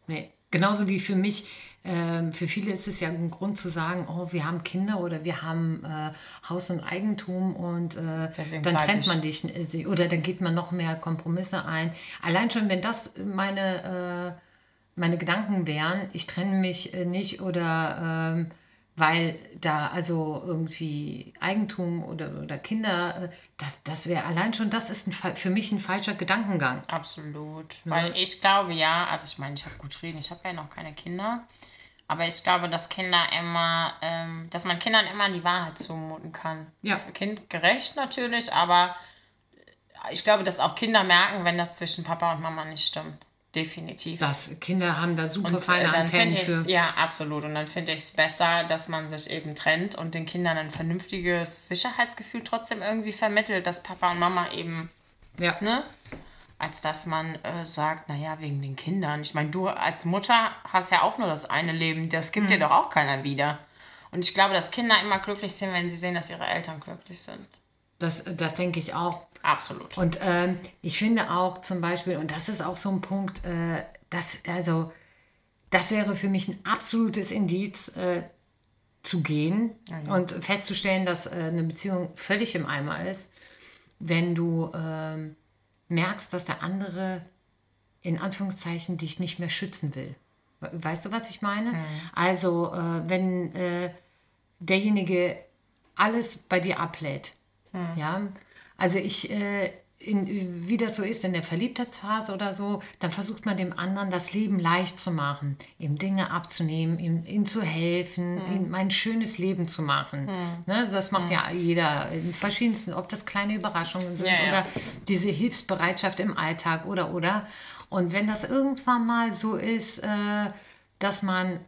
nee. Genauso wie für mich, ähm, für viele ist es ja ein Grund zu sagen, oh, wir haben Kinder oder wir haben äh, Haus und Eigentum und äh, dann trennt man dich äh, oder dann geht man noch mehr Kompromisse ein. Allein schon, wenn das meine, äh, meine Gedanken wären, ich trenne mich äh, nicht oder ähm, weil da also irgendwie Eigentum oder, oder Kinder, äh, das, das wäre allein schon, das ist ein, für mich ein falscher Gedankengang. Absolut. Weil ich glaube ja, also ich meine, ich habe gut reden, ich habe ja noch keine Kinder. Aber ich glaube, dass Kinder immer, ähm, dass man Kindern immer die Wahrheit zumuten kann. Ja. Für kindgerecht natürlich, aber ich glaube, dass auch Kinder merken, wenn das zwischen Papa und Mama nicht stimmt. Definitiv. Das, Kinder haben da super Und feine äh, dann Antennen für. ja absolut. Und dann finde ich es besser, dass man sich eben trennt und den Kindern ein vernünftiges Sicherheitsgefühl trotzdem irgendwie vermittelt, dass Papa und Mama eben, Ja. ne? Als dass man äh, sagt, naja, wegen den Kindern. Ich meine, du als Mutter hast ja auch nur das eine Leben, das gibt dir doch auch keiner wieder. Und ich glaube, dass Kinder immer glücklich sind, wenn sie sehen, dass ihre Eltern glücklich sind. Das, das denke ich auch. Absolut. Und ähm, ich finde auch zum Beispiel, und das ist auch so ein Punkt, äh, dass, also, das wäre für mich ein absolutes Indiz, äh, zu gehen und festzustellen, dass äh, eine Beziehung völlig im Eimer ist, wenn du ähm, merkst, dass der andere in Anführungszeichen dich nicht mehr schützen will. We- Weißt du, was ich meine? Also, äh, wenn äh, derjenige alles bei dir ablädt. Ja, also ich, äh, in, wie das so ist in der Verliebtheitsphase oder so, dann versucht man dem anderen das Leben leicht zu machen, ihm Dinge abzunehmen, ihm, ihm zu helfen, ihm ein schönes Leben zu machen. Ne, das macht ja jeder in verschiedensten, ob das kleine Überraschungen sind Ja, ja. oder diese Hilfsbereitschaft im Alltag oder oder. Und wenn das irgendwann mal so ist, äh, dass man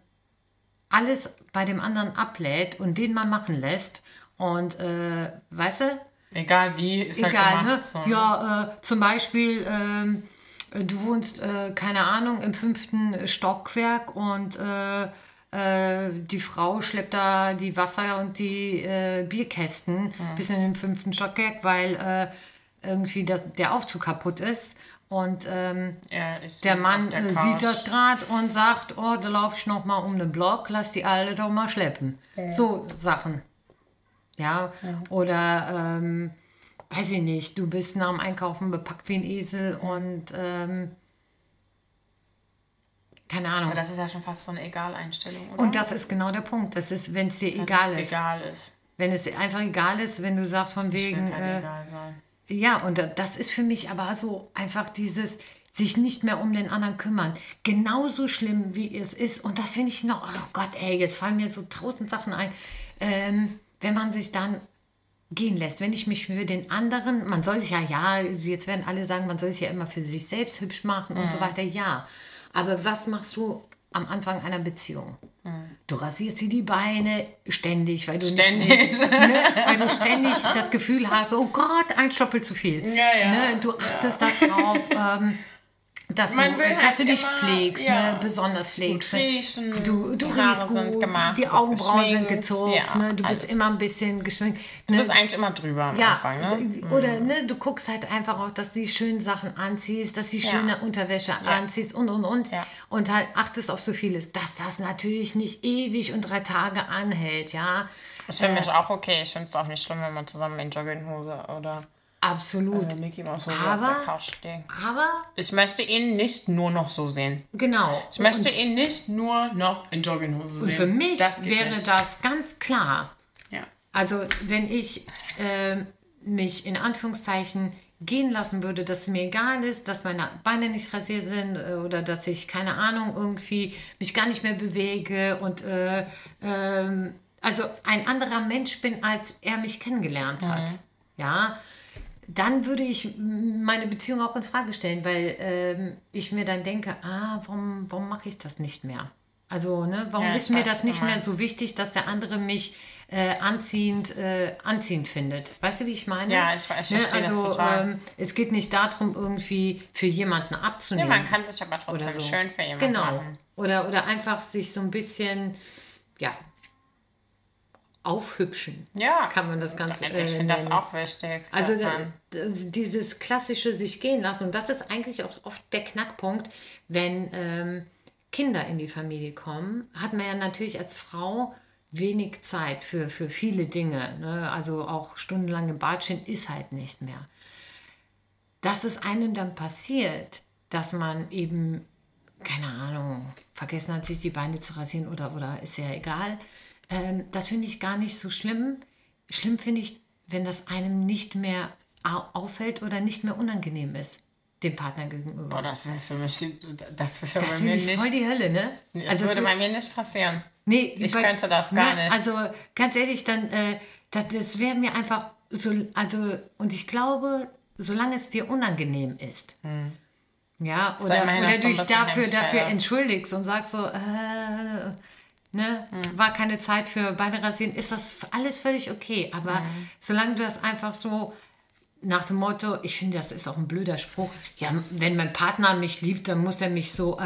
alles bei dem anderen ablädt und den mal machen lässt. Und äh, weißt du, Egal wie, ist egal, halt ne? gemacht. So, ne? Ja, äh, zum Beispiel, ähm, äh, du wohnst, äh, keine Ahnung, im fünften Stockwerk und äh, äh, die Frau schleppt da die Wasser und die äh, Bierkästen bis in den fünften Stockwerk, weil äh, irgendwie der, der Aufzug kaputt ist. Und ähm, ist der Mann der sieht das gerade und sagt, oh, da laufe ich noch mal um den Block, lass die alle doch mal schleppen. So Sachen. Ja, oder ähm, weiß ich nicht, du bist nach dem Einkaufen bepackt wie ein Esel und ähm, keine Ahnung. Aber das ist ja schon fast so eine Egaleinstellung, oder? und das ist genau der Punkt. Das ist, wenn es dir Dass egal ist. egal ist. Wenn es einfach egal ist, wenn du sagst von Ich will wegen, kein äh, egal sein. Ja, und da- das ist für mich aber so einfach dieses sich nicht mehr um den anderen kümmern. Genauso schlimm, wie es ist. Und das finde ich noch, ach Gott, ey, jetzt fallen mir so tausend Sachen ein. Ähm, wenn man sich dann gehen lässt, wenn ich mich für den anderen, man soll sich ja, ja, jetzt werden alle sagen, man soll sich ja immer für sich selbst hübsch machen und so weiter, ja. Aber was machst du am Anfang einer Beziehung? Du rasierst dir die Beine ständig, weil du Ständig. nicht, ne, weil du ständig das Gefühl hast, oh Gott, ein Stoppel zu viel. Ja, ja. Ne, du achtest darauf, ähm, dass, du, Man will dass halt du dich immer, pflegst, ja, ne, besonders pflegst. gut riechen, du du riechst gut, gemacht, die du bist Augenbrauen sind gezogen, ja, ne, du bist alles. immer ein bisschen geschminkt. Du Ne, bist eigentlich immer drüber am ja, Anfang, ne? oder ne, du guckst halt einfach auch, dass du die schönen Sachen anziehst, dass du die schöne Unterwäsche anziehst und und und. Und halt achtest auf so vieles, dass das natürlich nicht ewig und drei Tage anhält, ja. Das finde ich auch okay. Ich finde es auch nicht schlimm, wenn man zusammen in Jogginghose oder Absolut. äh, Mickey Mouse Aber- auf der Couch. Aber Ich möchte ihn nicht nur noch so sehen. genau. Ich möchte ihn nicht nur noch in Jogginghose sehen. Und für mich das wäre nicht. das ganz klar. Ja. Also wenn ich ähm, mich in Anführungszeichen gehen lassen würde, dass es mir egal ist, dass meine Beine nicht rasiert sind äh, oder dass ich, keine Ahnung, irgendwie mich gar nicht mehr bewege und äh, ähm, also ein anderer Mensch bin, als er mich kennengelernt hat. Ja, dann würde ich meine Beziehung auch in Frage stellen, weil ähm, ich mir dann denke, ah, warum, warum mache ich das nicht mehr? Also, ne, warum Ja, ist mir das nicht mehr so wichtig, dass der andere mich äh, anziehend, äh, anziehend findet? Weißt du, wie ich meine? Ja, ich- ich verstehe das also, total. Ähm, es geht nicht darum, irgendwie für jemanden ja, abzunehmen. man kann sich aber trotzdem so. schön für jemanden Genau. machen. Oder, oder einfach sich so ein bisschen, ja, aufhübschen. Ja. Kann man das Ganze Ich äh, finde das auch wichtig. Also das- dieses klassische sich gehen lassen und das ist eigentlich auch oft der Knackpunkt, wenn ähm, Kinder in die Familie kommen, hat man ja natürlich als Frau wenig Zeit für, für viele Dinge. Ne? Also auch stundenlang im Bad stehen ist halt nicht mehr. Dass es einem dann passiert, dass man eben, keine Ahnung, vergessen hat, sich die Beine zu rasieren oder, oder ist ja egal, ähm, das finde ich gar nicht so schlimm. Schlimm finde ich, wenn das einem nicht mehr auffällt oder nicht mehr unangenehm ist dem Partner gegenüber. Boah, das wäre für mich, das wäre das bei mir nicht. voll die Hölle, ne? Das also würde bei mir nicht passieren. Nee, ich bei, könnte das gar ne, nicht. Also ganz ehrlich, dann, äh, das, das wäre mir einfach so, also, und ich glaube, solange es dir unangenehm ist, hm. ja, oder, oder du dich dafür, dafür entschuldigst und sagst so, äh, ne, hm. war keine Zeit für Beine rasieren, ist das alles völlig okay. Aber hm. solange du das einfach so nach dem Motto, ich finde, das ist auch ein blöder Spruch, ja, wenn mein Partner mich liebt, dann muss er mich so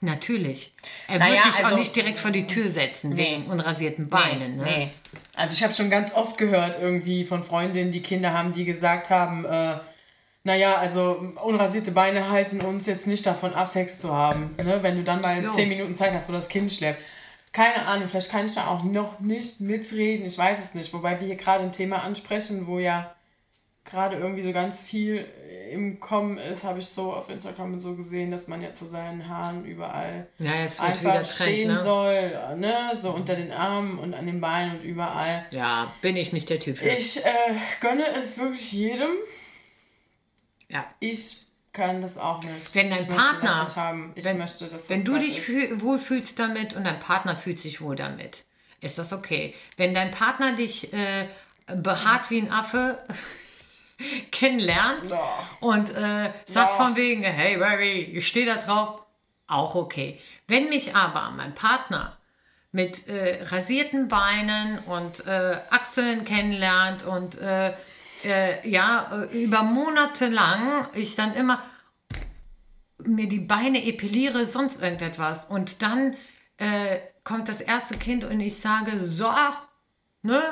Natürlich. Er naja, wird dich also, auch nicht direkt vor die Tür setzen nee, wegen unrasierten Beinen. Nee, ne? nee. Also ich habe schon ganz oft gehört irgendwie von Freundinnen, die Kinder haben, die gesagt haben, äh, naja, also unrasierte Beine halten uns jetzt nicht davon ab, Sex zu haben. Ne? Wenn du dann mal jo. zehn Minuten Zeit hast, wo das Kind schleppt. Keine Ahnung, vielleicht kann ich da auch noch nicht mitreden, ich weiß es nicht. Wobei wir hier gerade ein Thema ansprechen, wo ja gerade irgendwie so ganz viel im Kommen ist, habe ich so auf Instagram so gesehen, dass man ja zu seinen Haaren überall ja, einfach Trend, stehen ne? soll, ne? so unter den Armen und an den Beinen und überall. Ja, bin ich nicht der Typ für. Ich äh, gönne es wirklich jedem. Ja. Ich kann das auch nicht. Wenn dein ich Partner, möchte das haben. Ich wenn, möchte, dass wenn du dich fühl, wohlfühlst damit und dein Partner fühlt sich wohl damit, ist das okay. Wenn dein Partner dich äh, behaart wie ein Affe kennenlernt no. und äh, sagt no. von wegen, hey Baby, ich stehe da drauf, auch okay. Wenn mich aber mein Partner mit äh, rasierten Beinen und äh, Achseln kennenlernt und äh, äh, ja, über Monate lang ich dann immer mir die Beine epiliere, sonst irgendetwas. Und dann äh, kommt das erste Kind und ich sage, so, ne,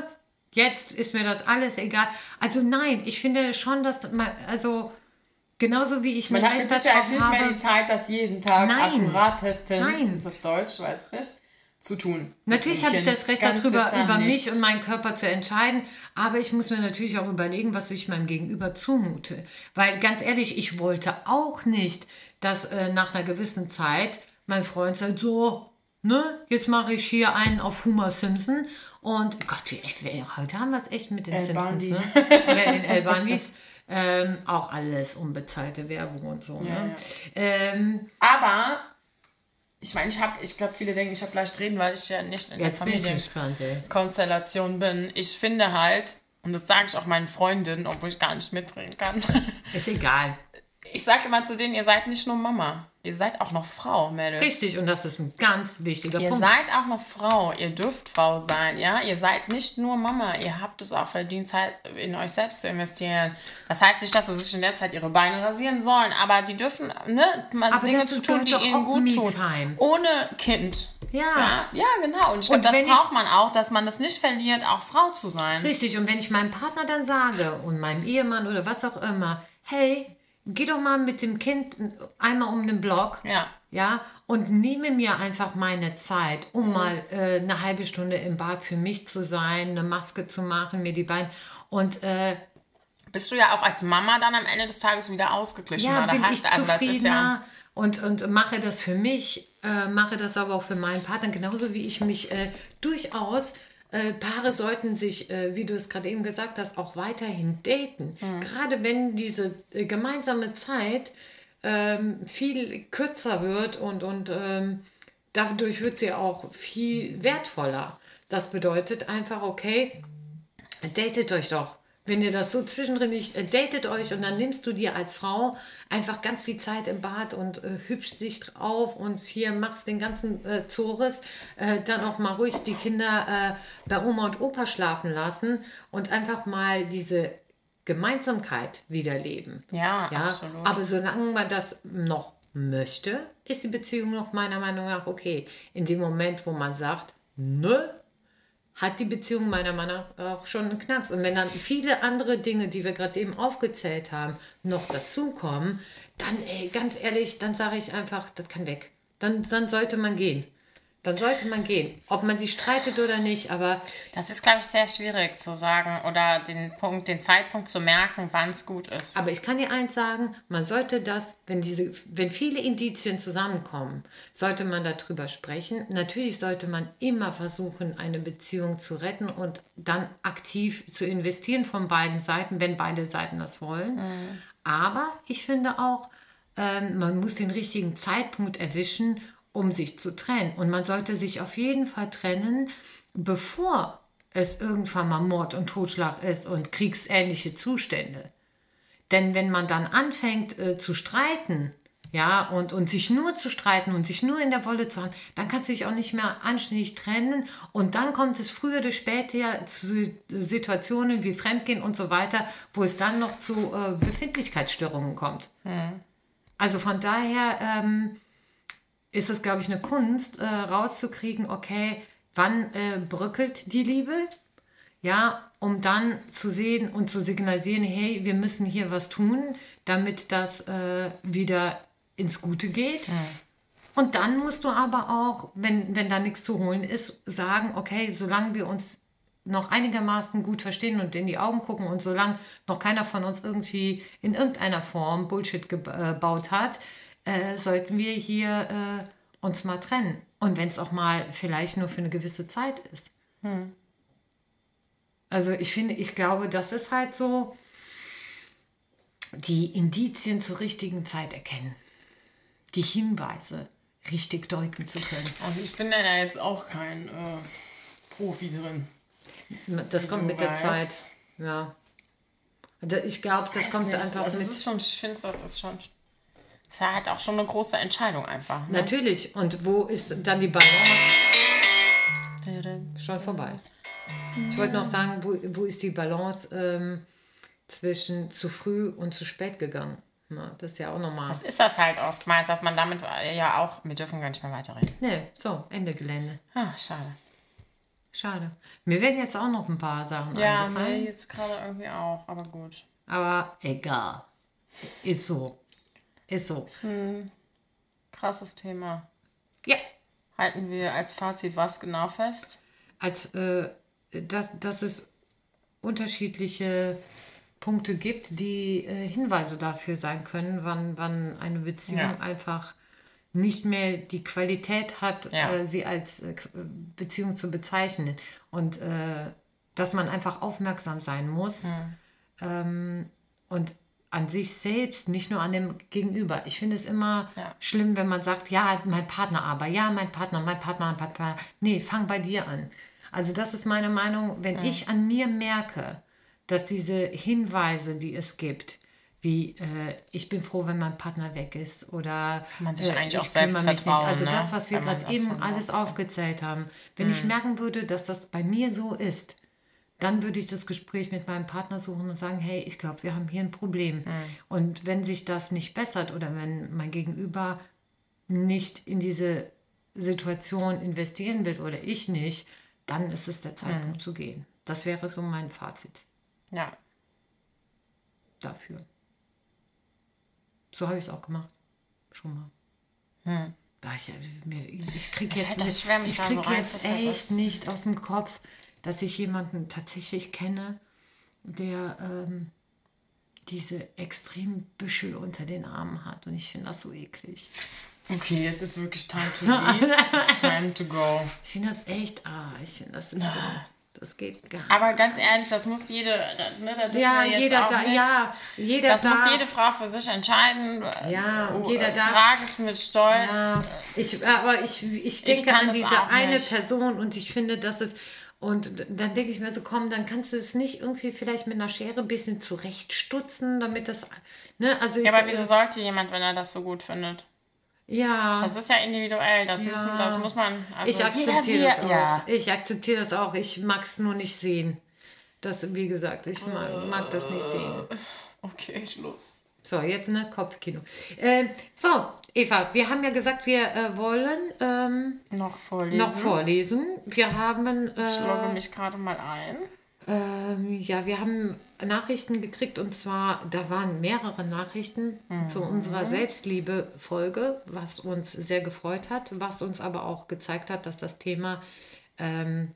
Jetzt ist mir das alles egal. Also nein, ich finde schon, dass man, also genauso wie ich man hat mit Sicherheit nicht mehr die Zeit, das jeden Tag nein, akkuratestens, nein. ist das Deutsch, weiß nicht, zu tun. Natürlich habe ich das Recht darüber, über nicht. mich und meinen Körper zu entscheiden, aber ich muss mir natürlich auch überlegen, was ich meinem Gegenüber zumute. Weil ganz ehrlich, ich wollte auch nicht, dass äh, nach einer gewissen Zeit mein Freund sagt, so, ne, jetzt mache ich hier einen auf Homer Simpson und Gott, wie, heute haben wir es echt mit den El Simpsons, ne? Oder den El Bandis. Ähm, auch alles unbezahlte Werbung und so. Ne? Ja, ja. Ähm, Aber ich meine, ich habe, ich glaube, viele denken, ich habe leicht reden, weil ich ja nicht in der Familienkonstellation bin. Ich finde halt, und das sage ich auch meinen Freundinnen, obwohl ich gar nicht mitreden kann. Ist egal. Ich sage immer zu denen, ihr seid nicht nur Mama. Ihr seid auch noch Frau, Mädels. Richtig, und das ist ein ganz wichtiger ihr Punkt. Ihr seid auch noch Frau. Ihr dürft Frau sein, ja. Ihr seid nicht nur Mama. Ihr habt es auch verdient, Zeit in euch selbst zu investieren. Das heißt nicht, dass sie sich in der Zeit ihre Beine rasieren sollen, aber die dürfen ne, mal aber Dinge zu tun, die ihnen gut tun. Ohne Kind. Ja. ja. Ja, genau. Und ich glaube, das braucht ich, man auch, dass man das nicht verliert, auch Frau zu sein. Richtig, und wenn ich meinem Partner dann sage und meinem Ehemann oder was auch immer, hey, geh doch mal mit dem Kind einmal um den Block. Ja. Ja, und nehme mir einfach meine Zeit, um mhm. mal äh, eine halbe Stunde im Bad für mich zu sein, eine Maske zu machen, mir die Beine und äh, bist du ja auch als Mama dann am Ende des Tages wieder ausgeglichen. Ja, bin hast, ich also zufriedener ja und, und mache das für mich, äh, mache das aber auch für meinen Partner, genauso wie ich mich äh, durchaus äh, Paare sollten sich, äh, wie du es gerade eben gesagt hast, auch weiterhin daten. Mhm. Gerade wenn diese äh, gemeinsame Zeit ähm, viel kürzer wird und, und ähm, dadurch wird sie auch viel wertvoller. Das bedeutet einfach, okay, datet euch doch. Wenn ihr das so zwischendrin nicht, äh, datet euch und dann nimmst du dir als Frau einfach ganz viel Zeit im Bad und äh, hübschst dich drauf und hier machst den ganzen äh, Zores, äh, dann auch mal ruhig die Kinder äh, bei Oma und Opa schlafen lassen und einfach mal diese Gemeinsamkeit wiederleben. Ja, ja, absolut. Aber solange man das noch möchte, ist die Beziehung noch meiner Meinung nach okay. In dem Moment, wo man sagt, nö, hat die Beziehung meiner nach auch schon einen Knacks. Und wenn dann viele andere Dinge, die wir gerade eben aufgezählt haben, noch dazukommen, dann, ey, ganz ehrlich, dann sage ich einfach, das kann weg. dann, dann sollte man gehen. Dann sollte man gehen. Ob man sich streitet oder nicht, aber. Das ist, glaube ich, sehr schwierig zu sagen oder den Punkt, den Zeitpunkt zu merken, wann es gut ist. Aber ich kann dir eins sagen, man sollte das, wenn diese, wenn viele Indizien zusammenkommen, sollte man darüber sprechen. Natürlich sollte man immer versuchen, eine Beziehung zu retten und dann aktiv zu investieren von beiden Seiten, wenn beide Seiten das wollen. Mhm. Aber ich finde auch, ähm, man muss den richtigen Zeitpunkt erwischen, um sich zu trennen. Und man sollte sich auf jeden Fall trennen, bevor es irgendwann mal Mord und Totschlag ist und kriegsähnliche Zustände. Denn wenn man dann anfängt äh, zu streiten, ja, und, und sich nur zu streiten und sich nur in der Wolle zu haben, dann kannst du dich auch nicht mehr anständig trennen. Und dann kommt es früher oder später zu Situationen wie Fremdgehen und so weiter, wo es dann noch zu äh, Befindlichkeitsstörungen kommt. Mhm. Also von daher ähm, ist es, glaube ich, eine Kunst, äh, rauszukriegen, okay, wann äh, bröckelt die Liebe? Ja, um dann zu sehen und zu signalisieren, hey, wir müssen hier was tun, damit das äh, wieder ins Gute geht. Mhm. Und dann musst du aber auch, wenn, wenn da nichts zu holen ist, sagen, okay, solange wir uns noch einigermaßen gut verstehen und in die Augen gucken und solange noch keiner von uns irgendwie in irgendeiner Form Bullshit gebaut hat, äh, sollten wir hier äh, uns mal trennen. Und wenn es auch mal vielleicht nur für eine gewisse Zeit ist. Hm. Also ich finde, ich glaube, das ist halt so, die Indizien zur richtigen Zeit erkennen. Die Hinweise richtig deuten zu können. Also ich bin da jetzt auch kein äh, Profi drin. Das kommt mit der Zeit. Ja. Also ich glaube, das kommt nicht. einfach also ist schon, ich finde, das ist schon. Das ist halt auch schon eine große Entscheidung einfach. Ne? Natürlich. Und wo ist dann die Balance? Schon vorbei. Ich wollte noch sagen, wo, wo ist die Balance ähm, zwischen zu früh und zu spät gegangen? Na, das ist ja auch normal. Das ist das halt oftmals, dass man damit ja auch, wir dürfen gar nicht mehr weiterreden. Nee, so, Ende Gelände. Ah, schade. Schade. Mir werden jetzt auch noch ein paar Sachen Ja, mir jetzt gerade irgendwie auch, aber gut. Aber egal. Ist so. Ist so. Ist ein krasses Thema. Ja. Halten wir als Fazit was genau fest? Als, äh, dass, dass es unterschiedliche Punkte gibt, die äh, Hinweise dafür sein können, wann, wann eine Beziehung ja. einfach nicht mehr die Qualität hat, ja. äh, sie als äh, Beziehung zu bezeichnen. Und äh, dass man einfach aufmerksam sein muss. Mhm. Ähm, und an sich selbst, nicht nur an dem Gegenüber. Ich finde es immer ja. schlimm, wenn man sagt, ja, mein Partner aber, ja, mein Partner, mein Partner, mein Partner. Nee, fang bei dir an. Also das ist meine Meinung, wenn mhm. ich an mir merke, dass diese Hinweise, die es gibt, wie äh, ich bin froh, wenn mein Partner weg ist oder man sich äh, eigentlich auch selbst vertrauen. Also ne? das, was wir gerade eben alles aufgezählt haben. Wenn mhm. ich merken würde, dass das bei mir so ist, dann würde ich das Gespräch mit meinem Partner suchen und sagen, hey, ich glaube, wir haben hier ein Problem. Mhm. Und wenn sich das nicht bessert oder wenn mein Gegenüber nicht in diese Situation investieren will oder ich nicht, dann ist es der Zeitpunkt mhm. zu gehen. Das wäre so mein Fazit. Ja. Dafür. So habe ich es auch gemacht. Schon mal. Hm. Ich, ich kriege jetzt, ich krieg so jetzt echt nicht aus dem Kopf, dass ich jemanden tatsächlich kenne, der ähm, diese extremen Büschel unter den Armen hat. Und ich finde das so eklig. Okay, jetzt ist wirklich time to leave. time to go. Ich finde das echt, ah, ich finde das ist so. Das geht gar nicht. Aber ganz ehrlich, das muss jede, ne, da ja, jeder da, nicht, ja, jeder Das darf. muss jede Frau für sich entscheiden. Ja, oh, jeder darf. Trage es mit Stolz. Ja, ich, aber ich, ich denke ich an diese eine nicht. Person und ich finde, dass es und dann denke ich mir so, komm, dann kannst du es nicht irgendwie vielleicht mit einer Schere ein bisschen zurechtstutzen, damit das. Ne? Also ja, aber wieso sollte jemand, wenn er das so gut findet? Ja. Das ist ja individuell, das, ja. Müssen, das muss man. Also ich akzeptiere das auch. Ja. Ich akzeptiere das auch. Ich mag es nur nicht sehen. Das, wie gesagt, ich mag, mag das nicht sehen. Okay, Schluss. So, jetzt ne Kopfkino. Äh, so, Eva, wir haben ja gesagt, wir äh, wollen ähm, noch vorlesen. Noch vorlesen. Wir haben. Äh, ich logge mich gerade mal ein. Ähm, ja, wir haben Nachrichten gekriegt und zwar, da waren mehrere Nachrichten mhm. zu unserer Selbstliebe-Folge, was uns sehr gefreut hat, was uns aber auch gezeigt hat, dass das Thema ähm,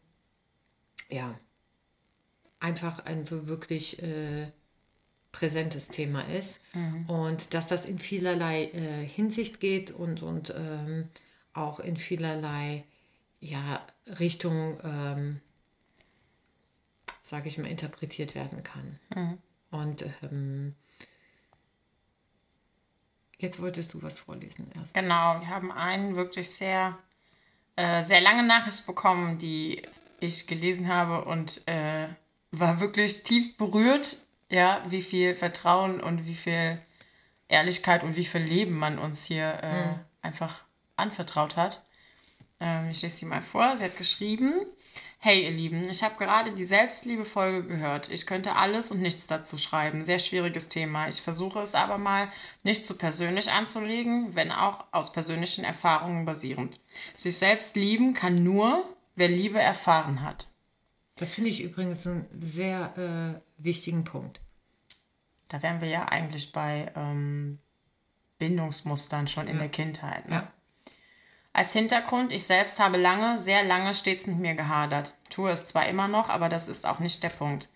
ja einfach ein wirklich äh, präsentes Thema ist mhm. und dass das in vielerlei äh, Hinsicht geht und, und ähm, auch in vielerlei ja, Richtung ähm, sage ich mal, interpretiert werden kann. Mhm. Und ähm, jetzt wolltest du was vorlesen erst. Genau, wir haben einen wirklich sehr, äh, sehr lange Nachricht bekommen, die ich gelesen habe und äh, war wirklich tief berührt, ja, wie viel Vertrauen und wie viel Ehrlichkeit und wie viel Leben man uns hier äh, mhm. einfach anvertraut hat. Ähm, ich lese sie mal vor. Sie hat geschrieben, Hey ihr Lieben, ich habe gerade die Selbstliebe-Folge gehört. Ich könnte alles und nichts dazu schreiben. Sehr schwieriges Thema. Ich versuche es aber mal nicht zu persönlich anzulegen, wenn auch aus persönlichen Erfahrungen basierend. Sich selbst lieben kann nur, wer Liebe erfahren hat. Das finde ich übrigens einen sehr äh, wichtigen Punkt. Da wären wir ja eigentlich bei ähm, Bindungsmustern schon in ja. der Kindheit. Ne? Ja. Als Hintergrund, ich selbst habe lange, sehr lange stets mit mir gehadert. Tue es zwar immer noch, aber das ist auch nicht der Punkt.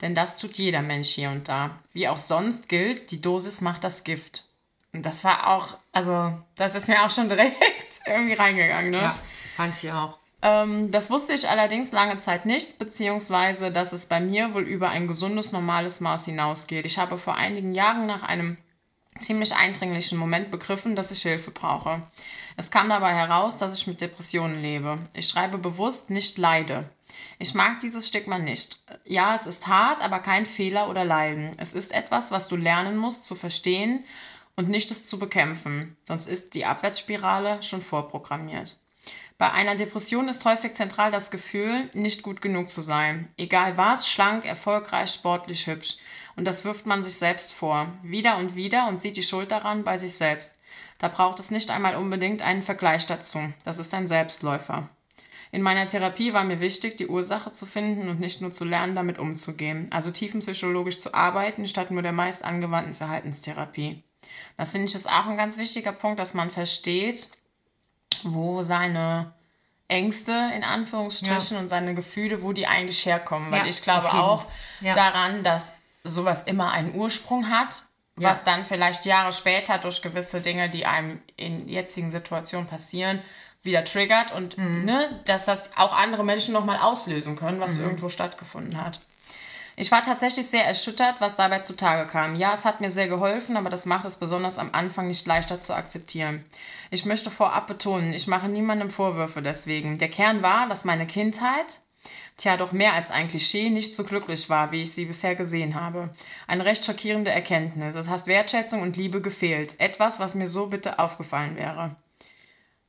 Denn das tut jeder Mensch hier und da. Wie auch sonst gilt, die Dosis macht das Gift. Und das war auch, also, das ist mir auch schon direkt irgendwie reingegangen, ne? Ja, fand ich auch. Ähm, das wusste ich allerdings lange Zeit nicht, beziehungsweise, dass es bei mir wohl über ein gesundes, normales Maß hinausgeht. Ich habe vor einigen Jahren nach einem ziemlich eindringlichen Moment begriffen, dass ich Hilfe brauche. Es kam dabei heraus, dass ich mit Depressionen lebe. Ich schreibe bewusst nicht leide. Ich mag dieses Stigma nicht. Ja, es ist hart, aber kein Fehler oder Leiden. Es ist etwas, was du lernen musst zu verstehen und nicht es zu bekämpfen, sonst ist die Abwärtsspirale schon vorprogrammiert. Bei einer Depression ist häufig zentral das Gefühl, nicht gut genug zu sein. Egal was, schlank, erfolgreich, sportlich, hübsch. Und das wirft man sich selbst vor. Wieder und wieder und sieht die Schuld daran bei sich selbst. Da braucht es nicht einmal unbedingt einen Vergleich dazu. Das ist ein Selbstläufer. In meiner Therapie war mir wichtig, die Ursache zu finden und nicht nur zu lernen, damit umzugehen. Also tiefenpsychologisch zu arbeiten, statt nur der meist angewandten Verhaltenstherapie. Das finde ich ist auch ein ganz wichtiger Punkt, dass man versteht, wo seine Ängste in Anführungsstrichen ja. und seine Gefühle, wo die eigentlich herkommen. Weil ja, ich glaube auch ja. daran, dass sowas immer einen Ursprung hat was dann vielleicht Jahre später durch gewisse Dinge, die einem in jetzigen Situationen passieren, wieder triggert und mhm. ne, dass das auch andere Menschen nochmal auslösen können, was mhm. irgendwo stattgefunden hat. Ich war tatsächlich sehr erschüttert, was dabei zutage kam. Ja, es hat mir sehr geholfen, aber das macht es besonders am Anfang nicht leichter zu akzeptieren. Ich möchte vorab betonen, ich mache niemandem Vorwürfe deswegen. Der Kern war, dass meine Kindheit, tja doch mehr als ein Klischee, nicht so glücklich war, wie ich sie bisher gesehen habe. Eine recht schockierende Erkenntnis. Es hat Wertschätzung und Liebe gefehlt. Etwas, was mir so bitte aufgefallen wäre.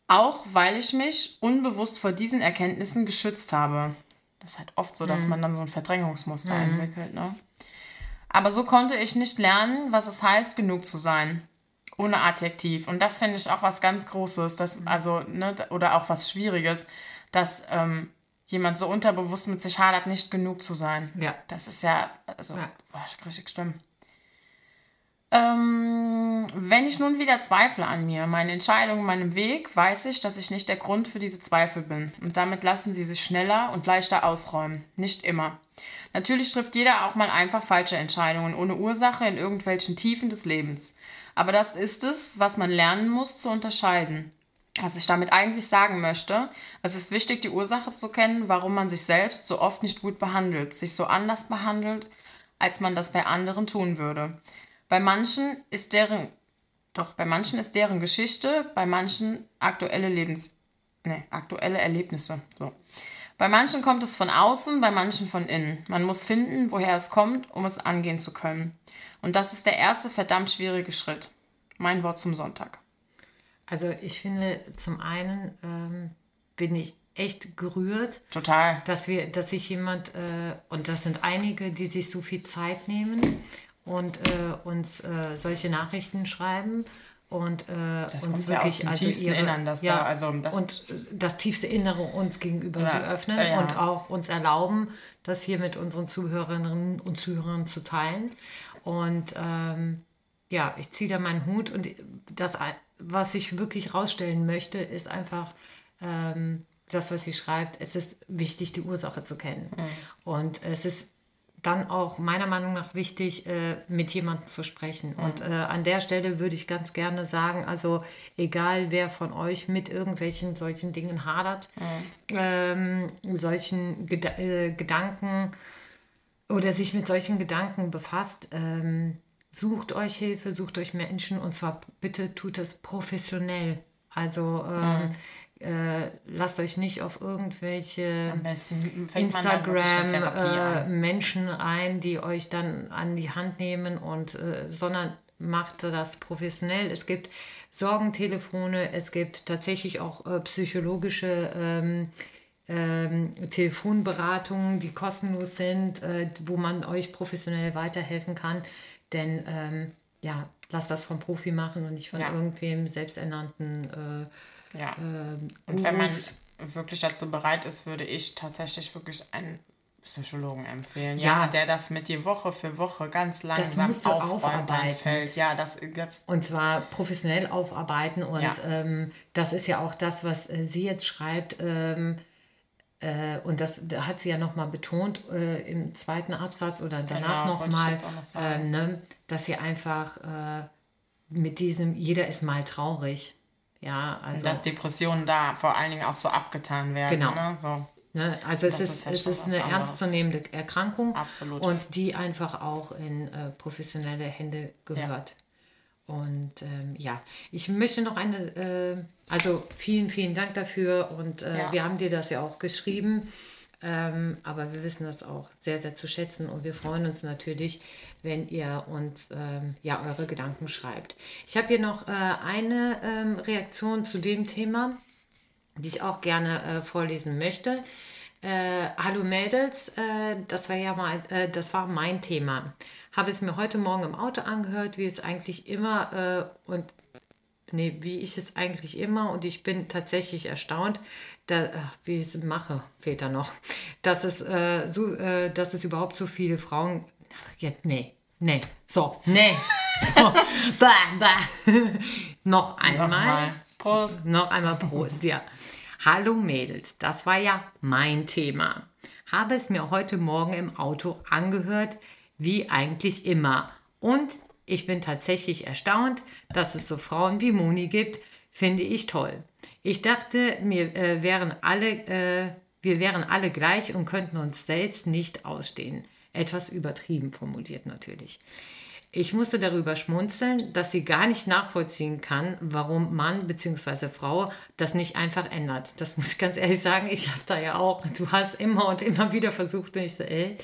Auch weil ich mich unbewusst vor diesen Erkenntnissen geschützt habe. Das ist halt oft so, dass mhm. man dann so ein Verdrängungsmuster mhm. entwickelt. Ne? Aber so konnte ich nicht lernen, was es heißt, genug zu sein. Ohne Adjektiv. Und das finde ich auch was ganz Großes, dass, also, ne, oder auch was Schwieriges, dass ähm, jemand so unterbewusst mit sich hadert, nicht genug zu sein. Ja. Das ist ja, also, ja. Boah, richtig schlimm. Ähm, wenn ich nun wieder zweifle an mir, meine Entscheidung, meinem Weg, weiß ich, dass ich nicht der Grund für diese Zweifel bin. Und damit lassen sie sich schneller und leichter ausräumen. Nicht immer. Natürlich trifft jeder auch mal einfach falsche Entscheidungen ohne Ursache in irgendwelchen Tiefen des Lebens. Aber das ist es, was man lernen muss zu unterscheiden. Was ich damit eigentlich sagen möchte, es ist wichtig, die Ursache zu kennen, warum man sich selbst so oft nicht gut behandelt, sich so anders behandelt, als man das bei anderen tun würde. Bei manchen ist deren, doch, bei manchen ist deren Geschichte, bei manchen aktuelle Lebens, ne, aktuelle Erlebnisse, so. Bei manchen kommt es von außen, bei manchen von innen. Man muss finden, woher es kommt, um es angehen zu können. Und das ist der erste verdammt schwierige Schritt. Mein Wort zum Sonntag. Also ich finde, zum einen ähm, bin ich echt gerührt. Total. Dass wir, dass sich jemand, äh, und das sind einige, die sich so viel Zeit nehmen und äh, uns äh, solche Nachrichten schreiben. und äh, Das uns ja wirklich dem also tiefsten ihre, Innern, dass ja, da- also das- und das tiefste Innere uns gegenüber Ja, zu öffnen ja, ja. und auch uns erlauben, das hier mit unseren Zuhörerinnen und Zuhörern zu teilen. Und ähm, ja, ich ziehe da meinen Hut und das, was ich wirklich rausstellen möchte, ist einfach ähm, das, was sie schreibt. Es ist wichtig, die Ursache zu kennen. Und es ist dann auch meiner Meinung nach wichtig, äh, mit jemandem zu sprechen. Und äh, an der Stelle würde ich ganz gerne sagen, also egal wer von euch mit irgendwelchen solchen Dingen hadert, ähm, solchen äh, Gedanken oder sich mit solchen Gedanken befasst, ähm, sucht euch Hilfe, sucht euch Menschen und zwar bitte tut es professionell. Also ähm, äh, lasst euch nicht auf irgendwelche Am besten fängt man dann wirklich Instagram eine Therapie äh, ein, die euch dann an die Hand nehmen und äh, sondern macht das professionell. Es gibt Sorgentelefone, es gibt tatsächlich auch äh, psychologische ähm, ähm, Telefonberatungen, die kostenlos sind, äh, wo man euch professionell weiterhelfen kann. Denn ähm, ja, lasst das vom Profi machen und nicht von Ja. irgendwem selbsternannten äh, Ja. ähm, Und wenn man wirklich dazu bereit ist, würde ich tatsächlich wirklich einen Psychologen empfehlen. Ja. Ja, der das mit dir Woche für Woche ganz langsam aufräumt, dein aufarbeiten. Feld. Ja, das, das Und zwar professionell aufarbeiten. Und Ja. ähm, das ist ja auch das, was äh, sie jetzt schreibt. Ähm, äh, und das da hat sie ja nochmal betont äh, im zweiten Absatz oder danach Genau, nochmal, noch ähm, ne, dass sie einfach äh, mit diesem, jeder ist mal traurig. Ja, also. dass Depressionen da vor allen Dingen auch so abgetan werden. Genau. Ne? So. Ne? Also es ist, ist halt es ist eine anderes. ernstzunehmende Erkrankung Absolut. und die einfach auch in äh, professionelle Hände gehört. Und ähm, ja, ich möchte noch eine, äh, also vielen, vielen Dank dafür und äh, Ja. wir haben dir das ja auch geschrieben, ähm, aber wir wissen das auch sehr, sehr zu schätzen und wir freuen uns natürlich, wenn ihr uns ähm, ja eure Gedanken schreibt. Ich habe hier noch äh, eine ähm, Reaktion zu dem Thema die ich auch gerne äh, vorlesen möchte. Äh, Hallo Mädels, äh, das war ja mal, äh, das war mein Thema. Habe es mir heute Morgen im Auto angehört, wie es eigentlich immer äh, und nee, wie ich es eigentlich immer und ich bin tatsächlich erstaunt, da, wie ich es mache, fehlt da noch, dass es äh, so, äh, dass es überhaupt so viele Frauen, ach, jetzt, nee, nee, so, nee, so, bah, bah. noch einmal. Nochmal. Prost. Noch einmal Prost, ja. Hallo Mädels, das war ja mein Thema. Habe es mir heute Morgen im Auto angehört, wie eigentlich immer. Und ich bin tatsächlich erstaunt, dass es so Frauen wie Moni gibt. Finde ich toll. Ich dachte, mir äh, wären alle, äh, wir wären alle gleich und könnten uns selbst nicht ausstehen. Etwas übertrieben formuliert natürlich. Ich musste darüber schmunzeln, dass sie gar nicht nachvollziehen kann, warum Mann bzw. Frau das nicht einfach ändert. Das muss ich ganz ehrlich sagen, ich habe da ja auch, du hast immer und immer wieder versucht und ich so, äh.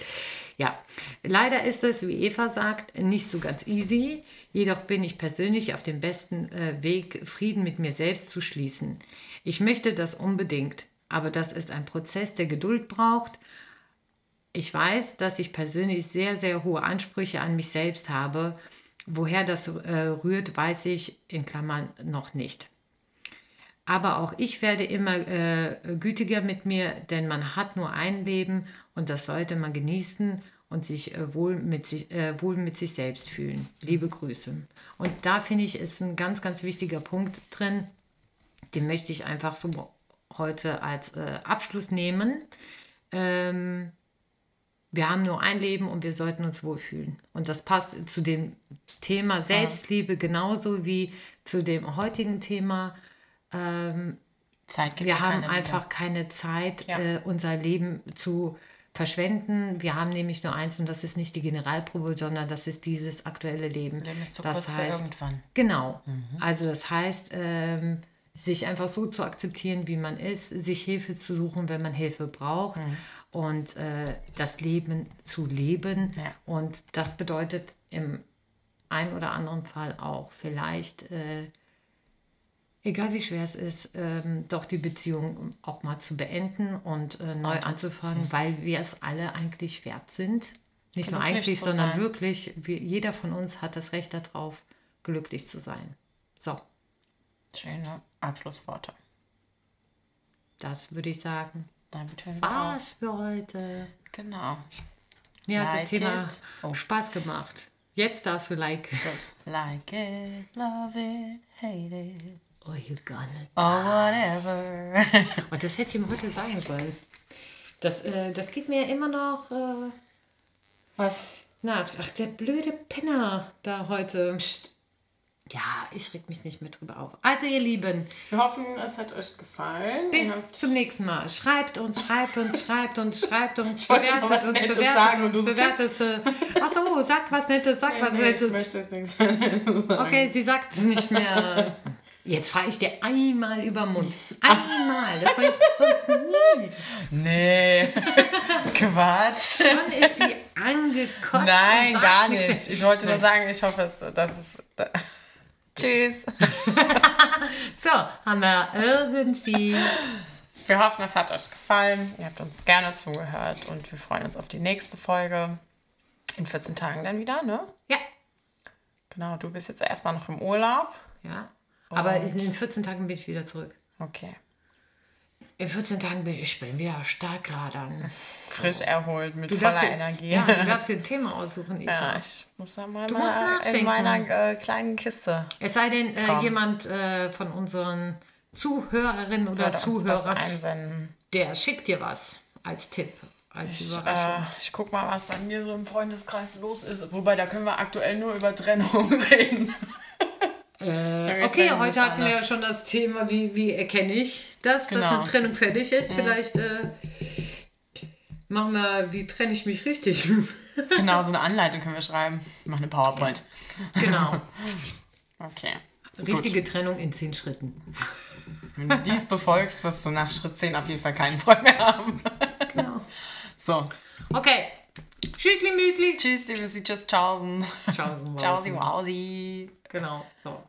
Ja, leider ist es, wie Eva sagt, nicht so ganz easy. Jedoch bin ich persönlich auf dem besten äh, Weg, Frieden mit mir selbst zu schließen. Ich möchte das unbedingt, aber das ist ein Prozess, der Geduld braucht ich weiß, dass ich persönlich sehr, sehr hohe Ansprüche an mich selbst habe. Woher das äh, rührt, weiß ich in Klammern noch nicht. Aber auch ich werde immer äh, gütiger mit mir, denn man hat nur ein Leben und das sollte man genießen und sich äh, wohl, mit sich, äh, wohl mit sich selbst fühlen. Liebe Grüße. Und da finde ich, ist ein ganz, ganz wichtiger Punkt drin. Den möchte ich einfach so heute als äh, Abschluss nehmen. Ähm, wir haben nur ein Leben und wir sollten uns wohlfühlen. Und das passt zu dem Thema Selbstliebe genauso wie zu dem heutigen Thema. Zeit gibt Wir haben einfach wieder. keine Zeit, Ja. äh, unser Leben zu verschwenden. Wir haben nämlich nur eins und das ist nicht die Generalprobe, sondern das ist dieses aktuelle Leben. Leben ist zu das kurz für heißt, irgendwann. Genau. Also das heißt, ähm, sich einfach so zu akzeptieren, wie man ist, sich Hilfe zu suchen, wenn man Hilfe braucht und äh, das Leben zu leben. Ja. Und das bedeutet im einen oder anderen Fall auch vielleicht, äh, egal wie schwer es ist, ähm, doch die Beziehung auch mal zu beenden und äh, neu anzufangen, weil wir es alle eigentlich wert sind. Nicht nur eigentlich, sondern sein. wirklich, wir, jeder von uns hat das Recht darauf, glücklich zu sein. So, Schöne Abschlussworte. das würde ich sagen. Damit hören wir auf. Für heute. Genau. Mir hat Like das Thema. Oh. Spaß gemacht. Jetzt darfst du like. Like it, love it, hate it, Oh, you got it. or whatever. Und das hätte ich ihm heute sagen sollen. Das, äh, das geht mir immer noch äh, Was? nach. Ach, der blöde Penner da heute. Ja, ich reg mich nicht mehr drüber auf. Also, ihr Lieben, Wir hoffen, es hat euch gefallen. bis zum nächsten Mal. Schreibt uns, schreibt uns, schreibt uns, schreibt uns, bewertet uns, Nettes bewertet sagen und uns, bewertet. Achso, sag was Nettes, sag was Nee, ich Nettes. möchte es nicht sagen. Okay, sie sagt es nicht mehr. Jetzt fahre ich dir einmal über den Mund. Einmal. Das war ich sonst nie. Nee. Quatsch. Wann ist sie angekotzt? Nein, gar nicht. Ich wollte nur sagen, ich hoffe, dass es. Tschüss. So, haben wir irgendwie. Wir hoffen, es hat euch gefallen. Ihr habt uns gerne zugehört und wir freuen uns auf die nächste Folge. In 14 Tagen dann wieder, ne? Ja. Genau, du bist jetzt erstmal noch im Urlaub. Ja. Aber in den 14 Tagen bin ich wieder zurück. Okay. In 14 Tagen bin ich bin wieder starkladern. Frisch erholt, mit Du voller dir, Energie. Ja, du darfst dir ein Thema aussuchen, Eva. Ja, ich muss da mal, Du musst mal nachdenken. in meiner äh, kleinen Kiste. Es sei denn, äh, jemand äh, von unseren Zuhörerinnen oder Zuhörern, der schickt dir was als Tipp, als Ich, Überraschung. äh, ich guck mal, was bei mir so im Freundeskreis los ist. Wobei, da können wir aktuell nur über Trennung reden. Äh, okay, heute hatten wir ja schon das Thema, wie, wie erkenne ich das, dass Genau. eine Trennung fertig ist. Vielleicht äh, machen wir, wie trenne ich mich richtig. genau, so eine Anleitung können wir schreiben. Ich mache eine PowerPoint. genau. Okay. Richtige Trennung in zehn Schritten. Wenn du dies befolgst, wirst du nach Schritt 10 auf jeden Fall keinen Freund mehr haben. Genau. So. Okay. Tschüssli Müsli. Tschüss, liebe Sie, tschüss, tschaußen. Ciao. Tschausi, wausi. Genau, so.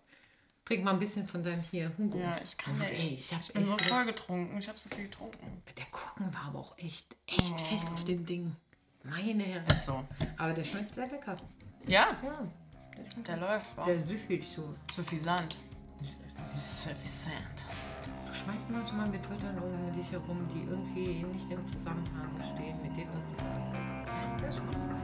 Trink mal ein bisschen von deinem hier. Hugo. Ja, ich kann nicht. Ey, eh- ich, hab ich bin so voll getrunken. Ich habe so viel getrunken. Der Korken war aber auch echt, echt oh. fest auf dem Ding. Meine Herren. Ach so. Aber der schmeckt sehr lecker. Ja? Ja. Der, der läuft. Wow. Sehr süffig so. Suffisant. Suffisant. Du schmeißt manchmal mit Wörtern um dich herum, die irgendwie nicht im Zusammenhang stehen mit dem, was du sagst. Sehr spannend.